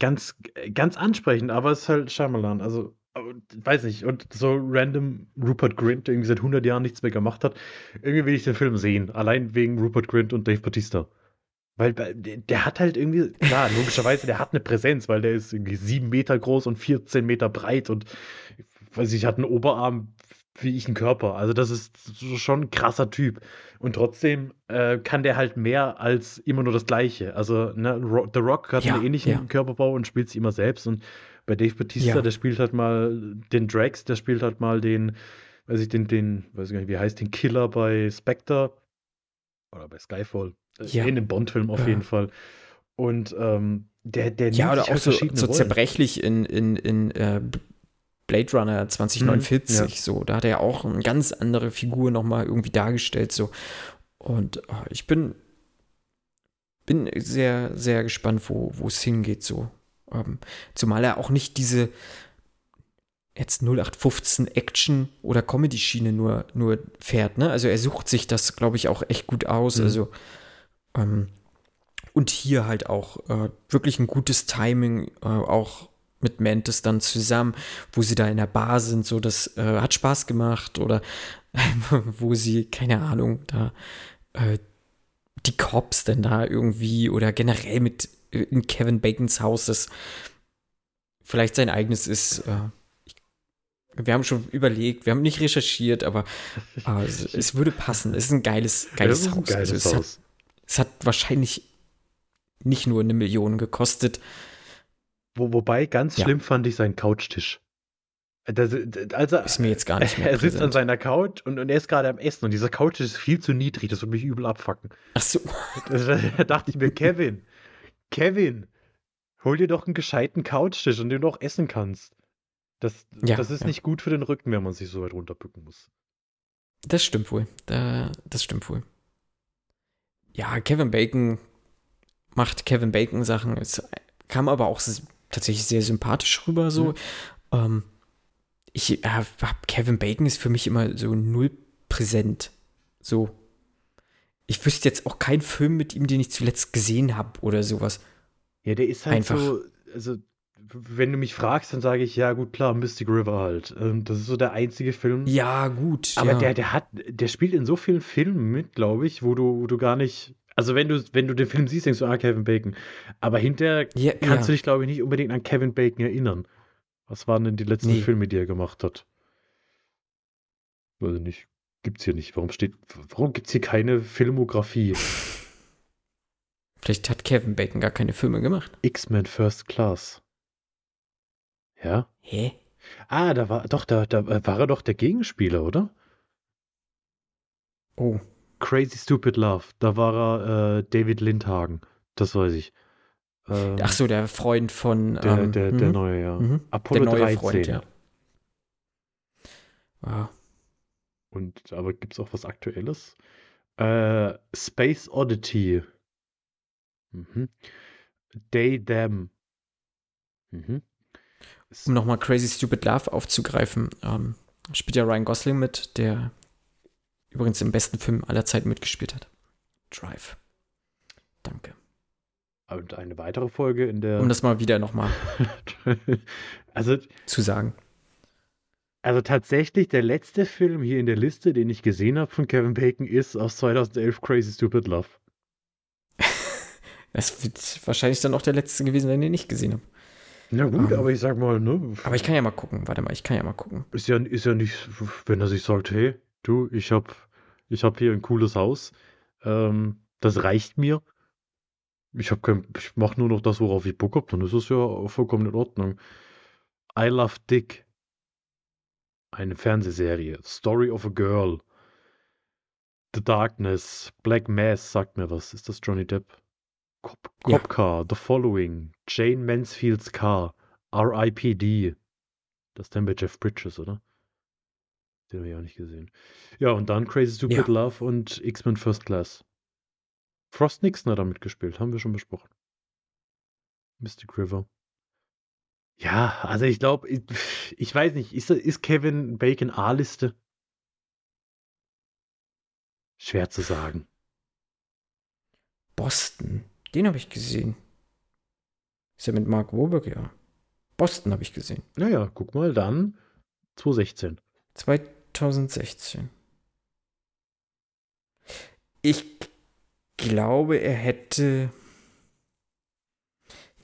ganz, ganz ansprechend, aber es ist halt Shyamalan. Also, weiß nicht. Und so random Rupert Grint, der irgendwie seit 100 Jahren nichts mehr gemacht hat. Irgendwie will ich den Film sehen. Allein wegen Rupert Grint und Dave Bautista. Weil der, hat halt irgendwie, klar, logischerweise, der hat eine Präsenz, weil der ist irgendwie sieben Meter groß und 14 Meter breit und weiß ich, hat einen Oberarm wie ich einen Körper. Also das ist schon ein krasser Typ. Und trotzdem äh, kann der halt mehr als immer nur das Gleiche. Also ne, The Rock hat Ja, einen ähnlichen ja. Körperbau und spielt sich immer selbst. Und bei Dave Bautista, Ja. der spielt halt mal den Drax, der spielt halt mal den, weiß ich, den, den, weiß ich gar nicht, wie heißt, den Killer bei Spectre oder bei Skyfall. Äh, Ja. In dem Bond-Film auf Ja. jeden Fall. Und ähm, der, der Ja, oder sich auch halt so, so zerbrechlich in, in, in äh, Blade Runner 2049, Mhm, ja. so. Da hat er ja auch eine ganz andere Figur nochmal irgendwie dargestellt, so. Und äh, ich bin, bin sehr, sehr gespannt, wo wo es hingeht, so. Ähm, zumal er auch nicht diese jetzt 0815 Action- oder Comedy-Schiene nur, nur fährt, ne? Also er sucht sich das, glaube ich, auch echt gut aus. Mhm. Also, ähm, und hier halt auch äh, wirklich ein gutes Timing, äh, auch mit Mantis dann zusammen, wo sie da in der Bar sind, so das äh, hat Spaß gemacht oder [laughs] wo sie, keine Ahnung, da äh, die Cops denn da irgendwie oder generell mit in Kevin Bacons Haus, das vielleicht sein eigenes ist. Äh, wir haben schon überlegt, wir haben nicht recherchiert, aber äh, es, es würde passen. Es ist ein geiles, geiles Haus. geiles also es, Haus. Hat, es hat wahrscheinlich nicht nur eine Million gekostet. Wo, wobei, ganz Ja. schlimm fand ich seinen Couchtisch. Das, also, Ist mir jetzt gar nicht mehr [laughs] er sitzt an präsent. seiner Couch und, und er ist gerade am Essen und dieser Couch ist viel zu niedrig, das würde mich übel abfacken. Ach so. [laughs] Da dachte ich mir, Kevin, Kevin, hol dir doch einen gescheiten Couchtisch, an dem du auch essen kannst. Das, Ja, das ist ja. nicht gut für den Rücken, wenn man sich so weit runterbücken muss. Das stimmt wohl. Da, das stimmt wohl. Ja, Kevin Bacon macht Kevin Bacon Sachen. Es kam aber auch tatsächlich sehr sympathisch rüber so. Ähm, ich äh, Kevin Bacon ist für mich immer so null präsent. So. Ich wüsste jetzt auch keinen Film mit ihm, den ich zuletzt gesehen habe oder sowas. Ja, der ist halt Einfach. so, also, wenn du mich fragst, dann sage ich, ja, gut, klar, Mystic River halt. Ähm, Das ist so der einzige Film. Ja, gut. Aber ja. der, der hat, der spielt in so vielen Filmen mit, glaube ich, wo du, wo du gar nicht. Also wenn du, wenn du den Film siehst, denkst du, ah, Kevin Bacon. Aber hinterher ja, kannst ja. du dich, glaube ich, nicht unbedingt an Kevin Bacon erinnern. Was waren denn die letzten Nee. Filme, die er gemacht hat? Weiß ich nicht. Gibt's hier nicht. Warum steht, warum gibt's hier keine Filmografie? Vielleicht hat Kevin Bacon gar keine Filme gemacht. X-Men First Class. Ja? Hä? Ah, da war, doch, da, da war er doch der Gegenspieler, oder? Oh. Crazy Stupid Love. Da war er äh, David Lindhagen. Das weiß ich. Ähm, Ach so, der Freund von. Der, ähm, der, der mhm. neue, ja. Mhm. Apollo der neue 13. Freund, ja. Ah, Und, aber gibt es auch was Aktuelles? Äh, Space Oddity. Mhm. Day Them. Mhm. Um nochmal Crazy Stupid Love aufzugreifen, ähm, spielt ja Ryan Gosling mit, der übrigens im besten Film aller Zeiten mitgespielt hat. Drive. Danke. Und eine weitere Folge in der. Um das mal wieder nochmal [laughs] also, zu sagen. Also tatsächlich der letzte Film hier in der Liste, den ich gesehen habe von Kevin Bacon, ist aus 2011 Crazy Stupid Love. Das wird wahrscheinlich dann auch der letzte gewesen, den ich nicht gesehen habe. Na gut, um, ähm, aber ich sag mal, ne? Aber ich kann ja mal gucken. Warte mal, ich kann ja mal gucken. Ist ja, ist ja nicht, wenn er sich sagt, hey, du, ich hab, ich hab hier ein cooles Haus, ähm, das reicht mir. Ich hab kein, ich mach nur noch das, worauf ich Bock hab, dann ist es ja vollkommen in Ordnung. I Love Dick eine Fernsehserie. Story of a Girl. The Darkness. Black Mass sagt mir was. Ist das Johnny Depp? Cop, Cop ja. Car. The Following. Jane Mansfield's Car. R.I.P.D. Das ist dann bei Jeff Bridges, oder? Den habe ich auch nicht gesehen. Ja, und dann Crazy Stupid ja. Love und X-Men First Class. Frost Nixon hat da mitgespielt, haben wir schon besprochen. Mystic River. Ja, also ich glaube, ich, ich, weiß nicht, ist, ist Kevin Bacon A-Liste? Schwer zu sagen. Boston, den habe ich gesehen. Ist ja mit Mark Wahlberg, ja. Boston habe ich gesehen. Naja, guck mal, dann 2016. 2016. Ich glaube, er hätte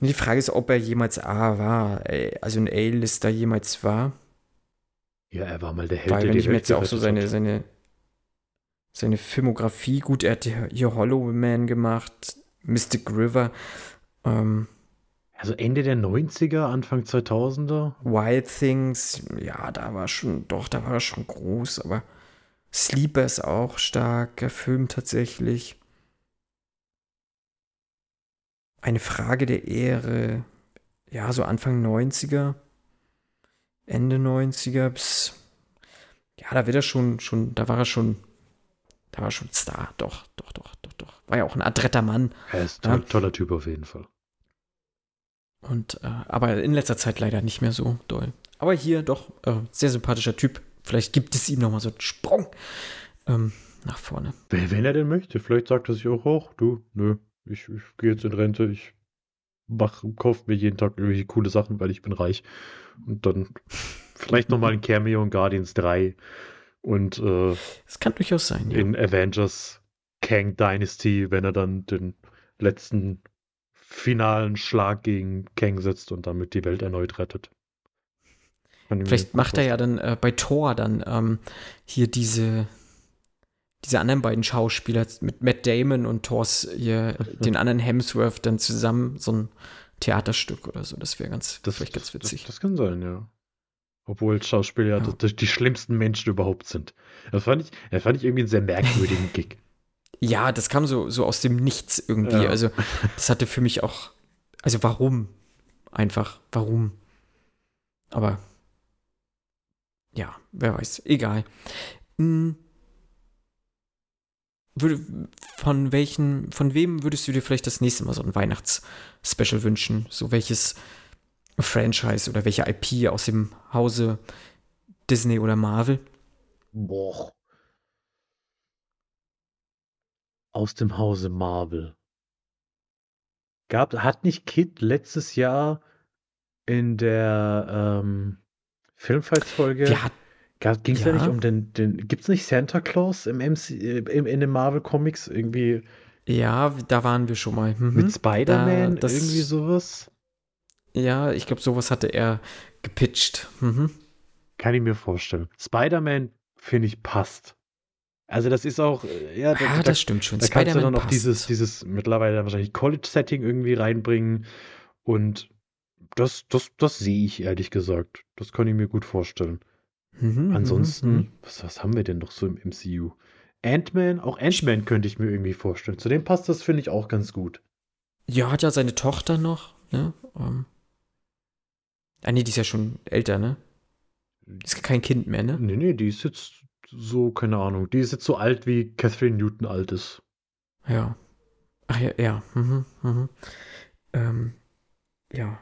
die Frage ist, ob er jemals A war, also ein A-Lister jemals war. Ja, er war mal der Held. Weil wenn ich mir jetzt auch so seine, seine, seine Filmografie, gut, er hat hier Hollow Man gemacht, Mystic River. Ähm, also Ende der 90er, Anfang 2000er? Wild Things, ja, da war schon, doch, da war er schon groß, aber Sleeper ist auch starker Film tatsächlich. Eine Frage der Ehre, ja, so Anfang 90er, Ende 90er bis, ja, da wird er schon, schon, da war er schon, da war er schon Star, doch, doch, doch, doch, doch. War ja auch ein adretter Mann. Er ist ein ja. toller Typ auf jeden Fall. Und, äh, aber in letzter Zeit leider nicht mehr so doll. Aber hier doch, äh, sehr sympathischer Typ. Vielleicht gibt es ihm nochmal so einen Sprung ähm, nach vorne. Wenn, wenn er denn möchte, vielleicht sagt er sich auch, hoch, du, nö, ich, ich gehe jetzt in Rente, ich mach, kauf mir jeden Tag irgendwelche coole Sachen, weil ich bin reich. Und dann vielleicht nochmal ein Cameo in Guardians 3 und äh, das kann durchaus sein, ja. in Avengers Kang Dynasty, wenn er dann den letzten finalen Schlag gegen Kang setzt und damit die Welt erneut rettet. Vielleicht macht er ja dann äh, bei Thor dann ähm, hier diese diese anderen beiden Schauspieler mit Matt Damon und Thors, ihr, [laughs] den anderen Hemsworth dann zusammen so ein Theaterstück oder so. Das wäre ganz, das, vielleicht ganz witzig. Das, das, kann sein, ja. Obwohl Schauspieler ja. die, die, schlimmsten Menschen überhaupt sind. Das fand ich, das fand ich irgendwie einen sehr merkwürdigen [laughs] Gig. Ja, das kam so, so aus dem Nichts irgendwie. Ja. Also, [laughs] das hatte für mich auch. Also, warum? Einfach, warum? Aber. Ja, wer weiß. Egal. Hm von welchen, von wem würdest du dir vielleicht das nächste Mal so ein Weihnachtsspecial wünschen? So welches Franchise oder welche IP aus dem Hause Disney oder Marvel? Boah. Aus dem Hause Marvel. Gab, hat nicht Kid letztes Jahr in der ähm, Filmfights-Folge. Wir, hat, Ging es ja. ja. nicht um den, den gibt es nicht Santa Claus im MC, äh, im, in den Marvel Comics irgendwie? Ja, da waren wir schon mal. Mhm. Mit Spider-Man, irgendwie sowas? Ja, ich glaube, sowas hatte er gepitcht. Mhm. Kann ich mir vorstellen. Spider-Man, finde ich, passt. Also das ist auch, äh, ja, da, ah, das stimmt schon. Da kannst du dann auch dieses, dieses mittlerweile wahrscheinlich College-Setting irgendwie reinbringen und das, das, das sehe ich ehrlich gesagt. Das kann ich mir gut vorstellen. Mhm, mhm, Ansonsten, mhm. was, was haben wir denn noch so im MCU? Ant-Man, auch Ant-Man könnte ich mir irgendwie vorstellen. Zudem passt das, finde ich, auch ganz gut. Ja, hat ja seine Tochter noch, ne? Um, ähm. ah, nee, die ist ja schon älter, ne? Ist kein Kind mehr, ne? Nee, nee, die ist jetzt so, keine Ahnung, die ist jetzt so alt, wie Catherine Newton alt ist. Ja. Ach ja, ja. Mhm, mhm. Ähm, ja.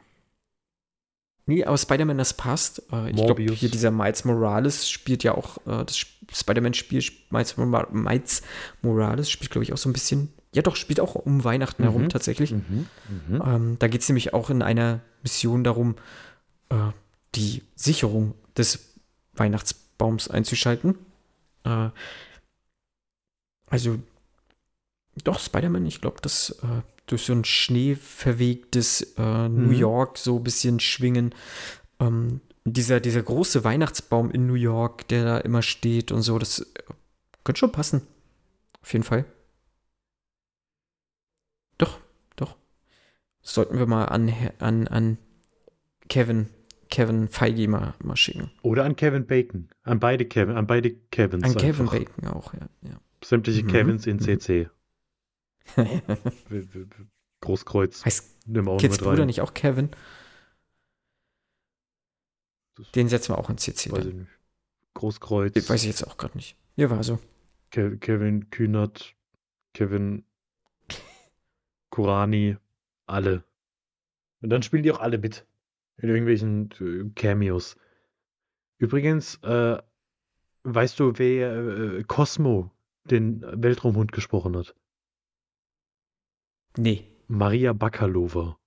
Nee, aber Spider-Man, das passt. Äh, ich glaube, hier dieser Miles Morales spielt ja auch, äh, das Spider-Man-Spiel, Miles, Miles Morales spielt, glaube ich, auch so ein bisschen, ja doch, spielt auch um Weihnachten herum Mhm. tatsächlich. Mhm. Mhm. Ähm, da geht es nämlich auch in einer Mission darum, äh, die Sicherung des Weihnachtsbaums einzuschalten. Äh, also, doch, Spider-Man, ich glaube, das äh, durch so ein schneeverwegtes äh, New Mhm. York so ein bisschen schwingen. Ähm, dieser, dieser große Weihnachtsbaum in New York, der da immer steht und so, das äh, könnte schon passen. Auf jeden Fall. Doch, doch. Sollten wir mal an, an, an Kevin, Kevin Feige mal, mal schicken. Oder an Kevin Bacon. An beide Kevin, an beide Kevins. An Kevin einfach. Bacon auch, ja. ja. Sämtliche Mhm. Kevins in Mhm. CC. [laughs] Großkreuz. heißt Nimm auch Kids Bruder nicht auch Kevin? Das Den setzen wir auch in CC. weiß Dann. ich. Großkreuz. Den weiß ich jetzt auch gerade nicht. Ja, war so. Ke Kevin Kühnert. Kevin [laughs] Kurani. Alle. Und dann spielen die auch alle mit. In irgendwelchen äh, Cameos. Übrigens, äh, weißt du, wer äh, Cosmo den Weltraumhund gesprochen hat? Nee. Maria Bakalova.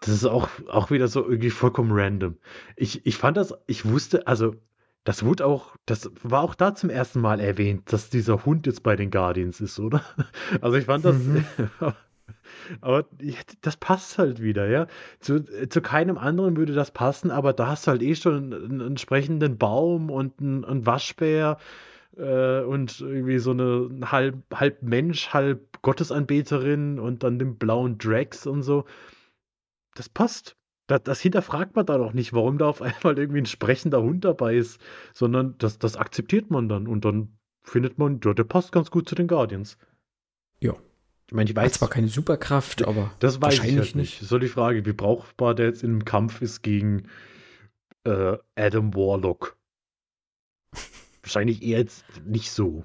Das ist auch, auch wieder so irgendwie vollkommen random. Ich, ich fand das, ich wusste, also, das wurde auch, das war auch da zum ersten Mal erwähnt, dass dieser Hund jetzt bei den Guardians ist, oder? Also ich fand das, Mhm. [laughs] aber das passt halt wieder, ja. Zu, zu keinem anderen würde das passen, aber da hast du halt eh schon einen, einen entsprechenden Baum und einen, einen Waschbär äh, und irgendwie so eine halb, halb Mensch, halb Gottesanbeterin und dann den blauen Drax und so. Das passt. Das, das hinterfragt man da doch nicht, warum da auf [laughs] einmal irgendwie ein sprechender Hund dabei ist, sondern das, das akzeptiert man dann und dann findet man, ja, der passt ganz gut zu den Guardians. Ja. Ich meine, ich Hat weiß zwar keine Superkraft, aber das weiß ich wahrscheinlich halt nicht. So die Frage, wie brauchbar der jetzt im Kampf ist gegen äh, Adam Warlock. [laughs] Wahrscheinlich eher jetzt nicht so.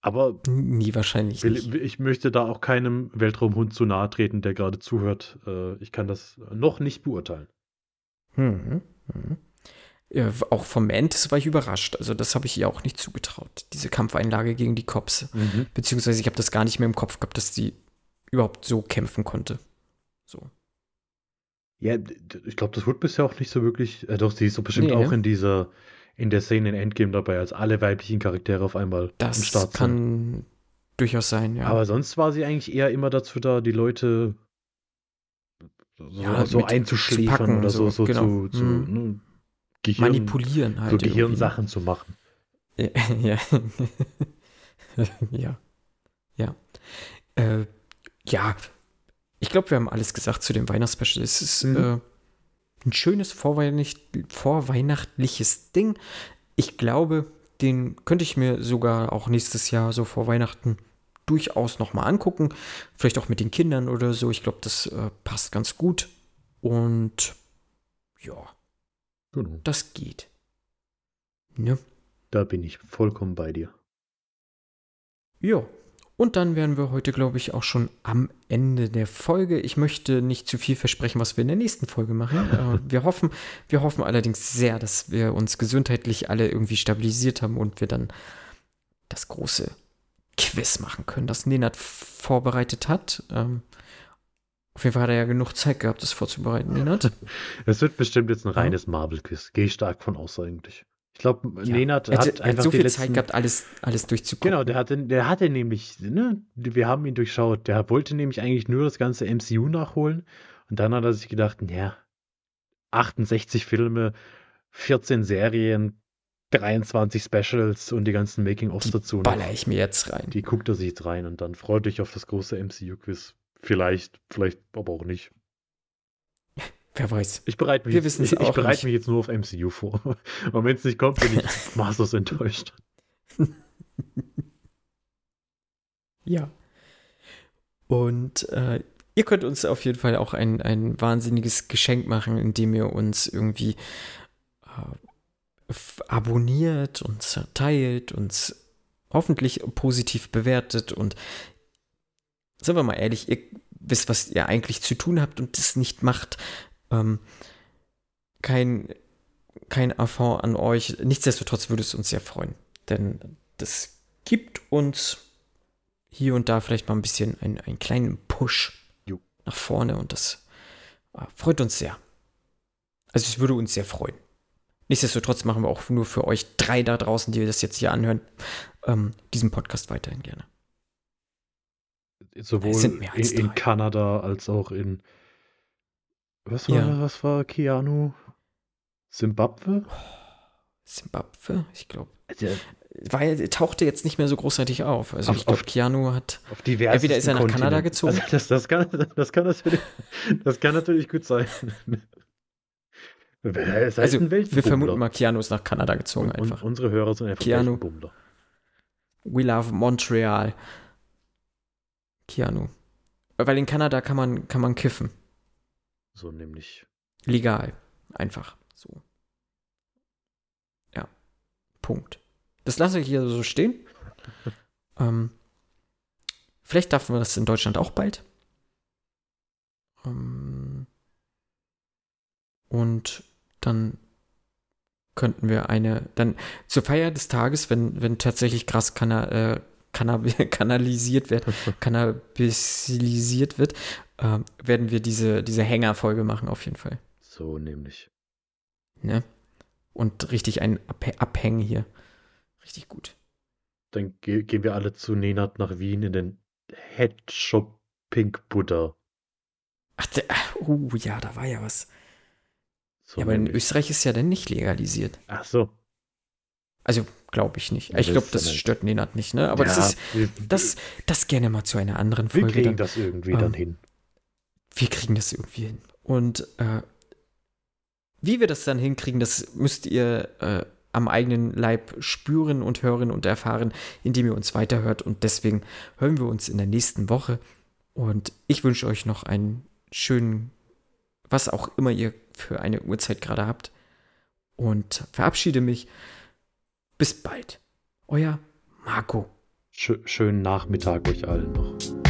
Aber Nie wahrscheinlich will, ich möchte da auch keinem Weltraumhund zu nahe treten, der gerade zuhört. Äh, ich kann das noch nicht beurteilen. Mhm. Mhm. Ja, auch vom Mantis war ich überrascht. Also das habe ich ihr auch nicht zugetraut. Diese Kampfeinlage gegen die Cops. Beziehungsweise ich habe das gar nicht mehr im Kopf gehabt, dass die überhaupt so kämpfen konnte. So. Ja, ich glaube, das wurde bisher auch nicht so wirklich. Äh, doch, sie ist doch bestimmt Nee, auch ne? in dieser, in der Szene in Endgame dabei, als alle weiblichen Charaktere auf einmal am Das Start sind. kann durchaus sein, ja. Aber sonst war sie eigentlich eher immer dazu da, die Leute so, Ja, so einzuschläfern oder so, so, genau. zu, zu Mhm. ne, Gehirn, Manipulieren halt. so? Gehirnsachen zu machen. Ja. [laughs] ja. [laughs] ja. Ja. Äh, ja. Ich glaube, wir haben alles gesagt zu dem Weihnachtsspecial. Es ist Mhm. äh, ein schönes vorweihnacht vorweihnachtliches Ding. Ich glaube, den könnte ich mir sogar auch nächstes Jahr so vor Weihnachten durchaus nochmal angucken. Vielleicht auch mit den Kindern oder so. Ich glaube, das äh, passt ganz gut. Und ja, Genau. das geht. Ne? Da bin ich vollkommen bei dir. Ja, und dann wären wir heute, glaube ich, auch schon am Ende der Folge. Ich möchte nicht zu viel versprechen, was wir in der nächsten Folge machen. [laughs] Äh, wir, hoffen, wir hoffen allerdings sehr, dass wir uns gesundheitlich alle irgendwie stabilisiert haben und wir dann das große Quiz machen können, das Nenad vorbereitet hat. Ähm, auf jeden Fall hat er ja genug Zeit gehabt, das vorzubereiten, Nenad. [laughs] Es wird bestimmt jetzt ein reines Marvel-Quiz. Gehe ich stark von aus eigentlich. Ich glaube, Ja. Nenad hat hat, einfach hat so viel letzten, Zeit gehabt, alles, alles durchzugucken. Genau, der hatte, der hatte nämlich, ne, wir haben ihn durchschaut. Der wollte nämlich eigentlich nur das ganze MCU nachholen. Und dann hat er sich gedacht, ja, 68 Filme, 14 Serien, 23 Specials und die ganzen Making-ofs dazu. noch. Baller ich mir jetzt rein. Die guckt er sich jetzt rein und dann freut dich auf das große MCU-Quiz. Vielleicht, vielleicht aber auch nicht. Wer weiß. Ich bereite mich, Wir jetzt- ich, ich bereite mich jetzt nur auf MCU vor. [laughs] Und wenn es nicht kommt, bin ich [laughs] maßlos enttäuscht. [laughs] Ja. Und äh, ihr könnt uns auf jeden Fall auch ein, ein wahnsinniges Geschenk machen, indem ihr uns irgendwie äh, abonniert, uns teilt, uns hoffentlich positiv bewertet und sind wir mal ehrlich, ihr wisst, was ihr eigentlich zu tun habt und das nicht macht. Ähm, kein, kein Affront an euch. Nichtsdestotrotz würde es uns sehr freuen, denn das gibt uns hier und da vielleicht mal ein bisschen einen, einen kleinen Push jo. nach vorne und das äh, freut uns sehr. Also es würde uns sehr freuen. Nichtsdestotrotz machen wir auch nur für euch drei da draußen, die das jetzt hier anhören, ähm, diesen Podcast weiterhin gerne. Sowohl in, in, Kanada als auch in was war, ja. was war Keanu? Simbabwe? Simbabwe? Ich glaube. Weil tauchte jetzt nicht mehr so großartig auf. Also auf, ich glaube, Keanu hat. Auf entweder ist er nach Kanada gezogen. Also das, das, kann, das, kann natürlich, das kann natürlich gut sein. Halt also, wir vermuten mal, Keanu ist nach Kanada gezogen und, einfach. unsere Hörer sind einfach Keanu. We love Montreal. Keanu. Weil in Kanada kann man, kann man kiffen. So nämlich. Legal. Einfach. So. Ja. Punkt. Das lasse ich hier so stehen. [laughs] ähm, vielleicht darf man das in Deutschland auch bald. Ähm, und dann könnten wir eine, dann zur Feier des Tages, wenn, wenn tatsächlich kana, äh, [laughs] kanalisiert wird, [laughs] kannabisilisiert wird, äh, werden wir diese, diese Hängerfolge machen, auf jeden Fall. So nämlich. Ne? Und richtig ein Ab Abhängen hier. Richtig gut. Dann ge gehen wir alle zu Nenad nach Wien in den Head Shop Pink Buddha. Ach, der, uh, ja, da war ja was. So ja, aber in Österreich ist ja dann nicht legalisiert. Ach so. Also, glaube ich nicht. ich glaube, das stört Nenad nicht, ne? Aber ja, das ist, das, das gerne mal zu einer anderen Folge. Wir kriegen dann, das irgendwie ähm, dann hin. Wir kriegen das irgendwie hin. Und äh, wie wir das dann hinkriegen, das müsst ihr äh, am eigenen Leib spüren und hören und erfahren, indem ihr uns weiterhört. Und deswegen hören wir uns in der nächsten Woche. Und ich wünsche euch noch einen schönen, was auch immer ihr für eine Uhrzeit gerade habt. Und verabschiede mich. Bis bald. Euer Marco. schönen Nachmittag euch allen noch.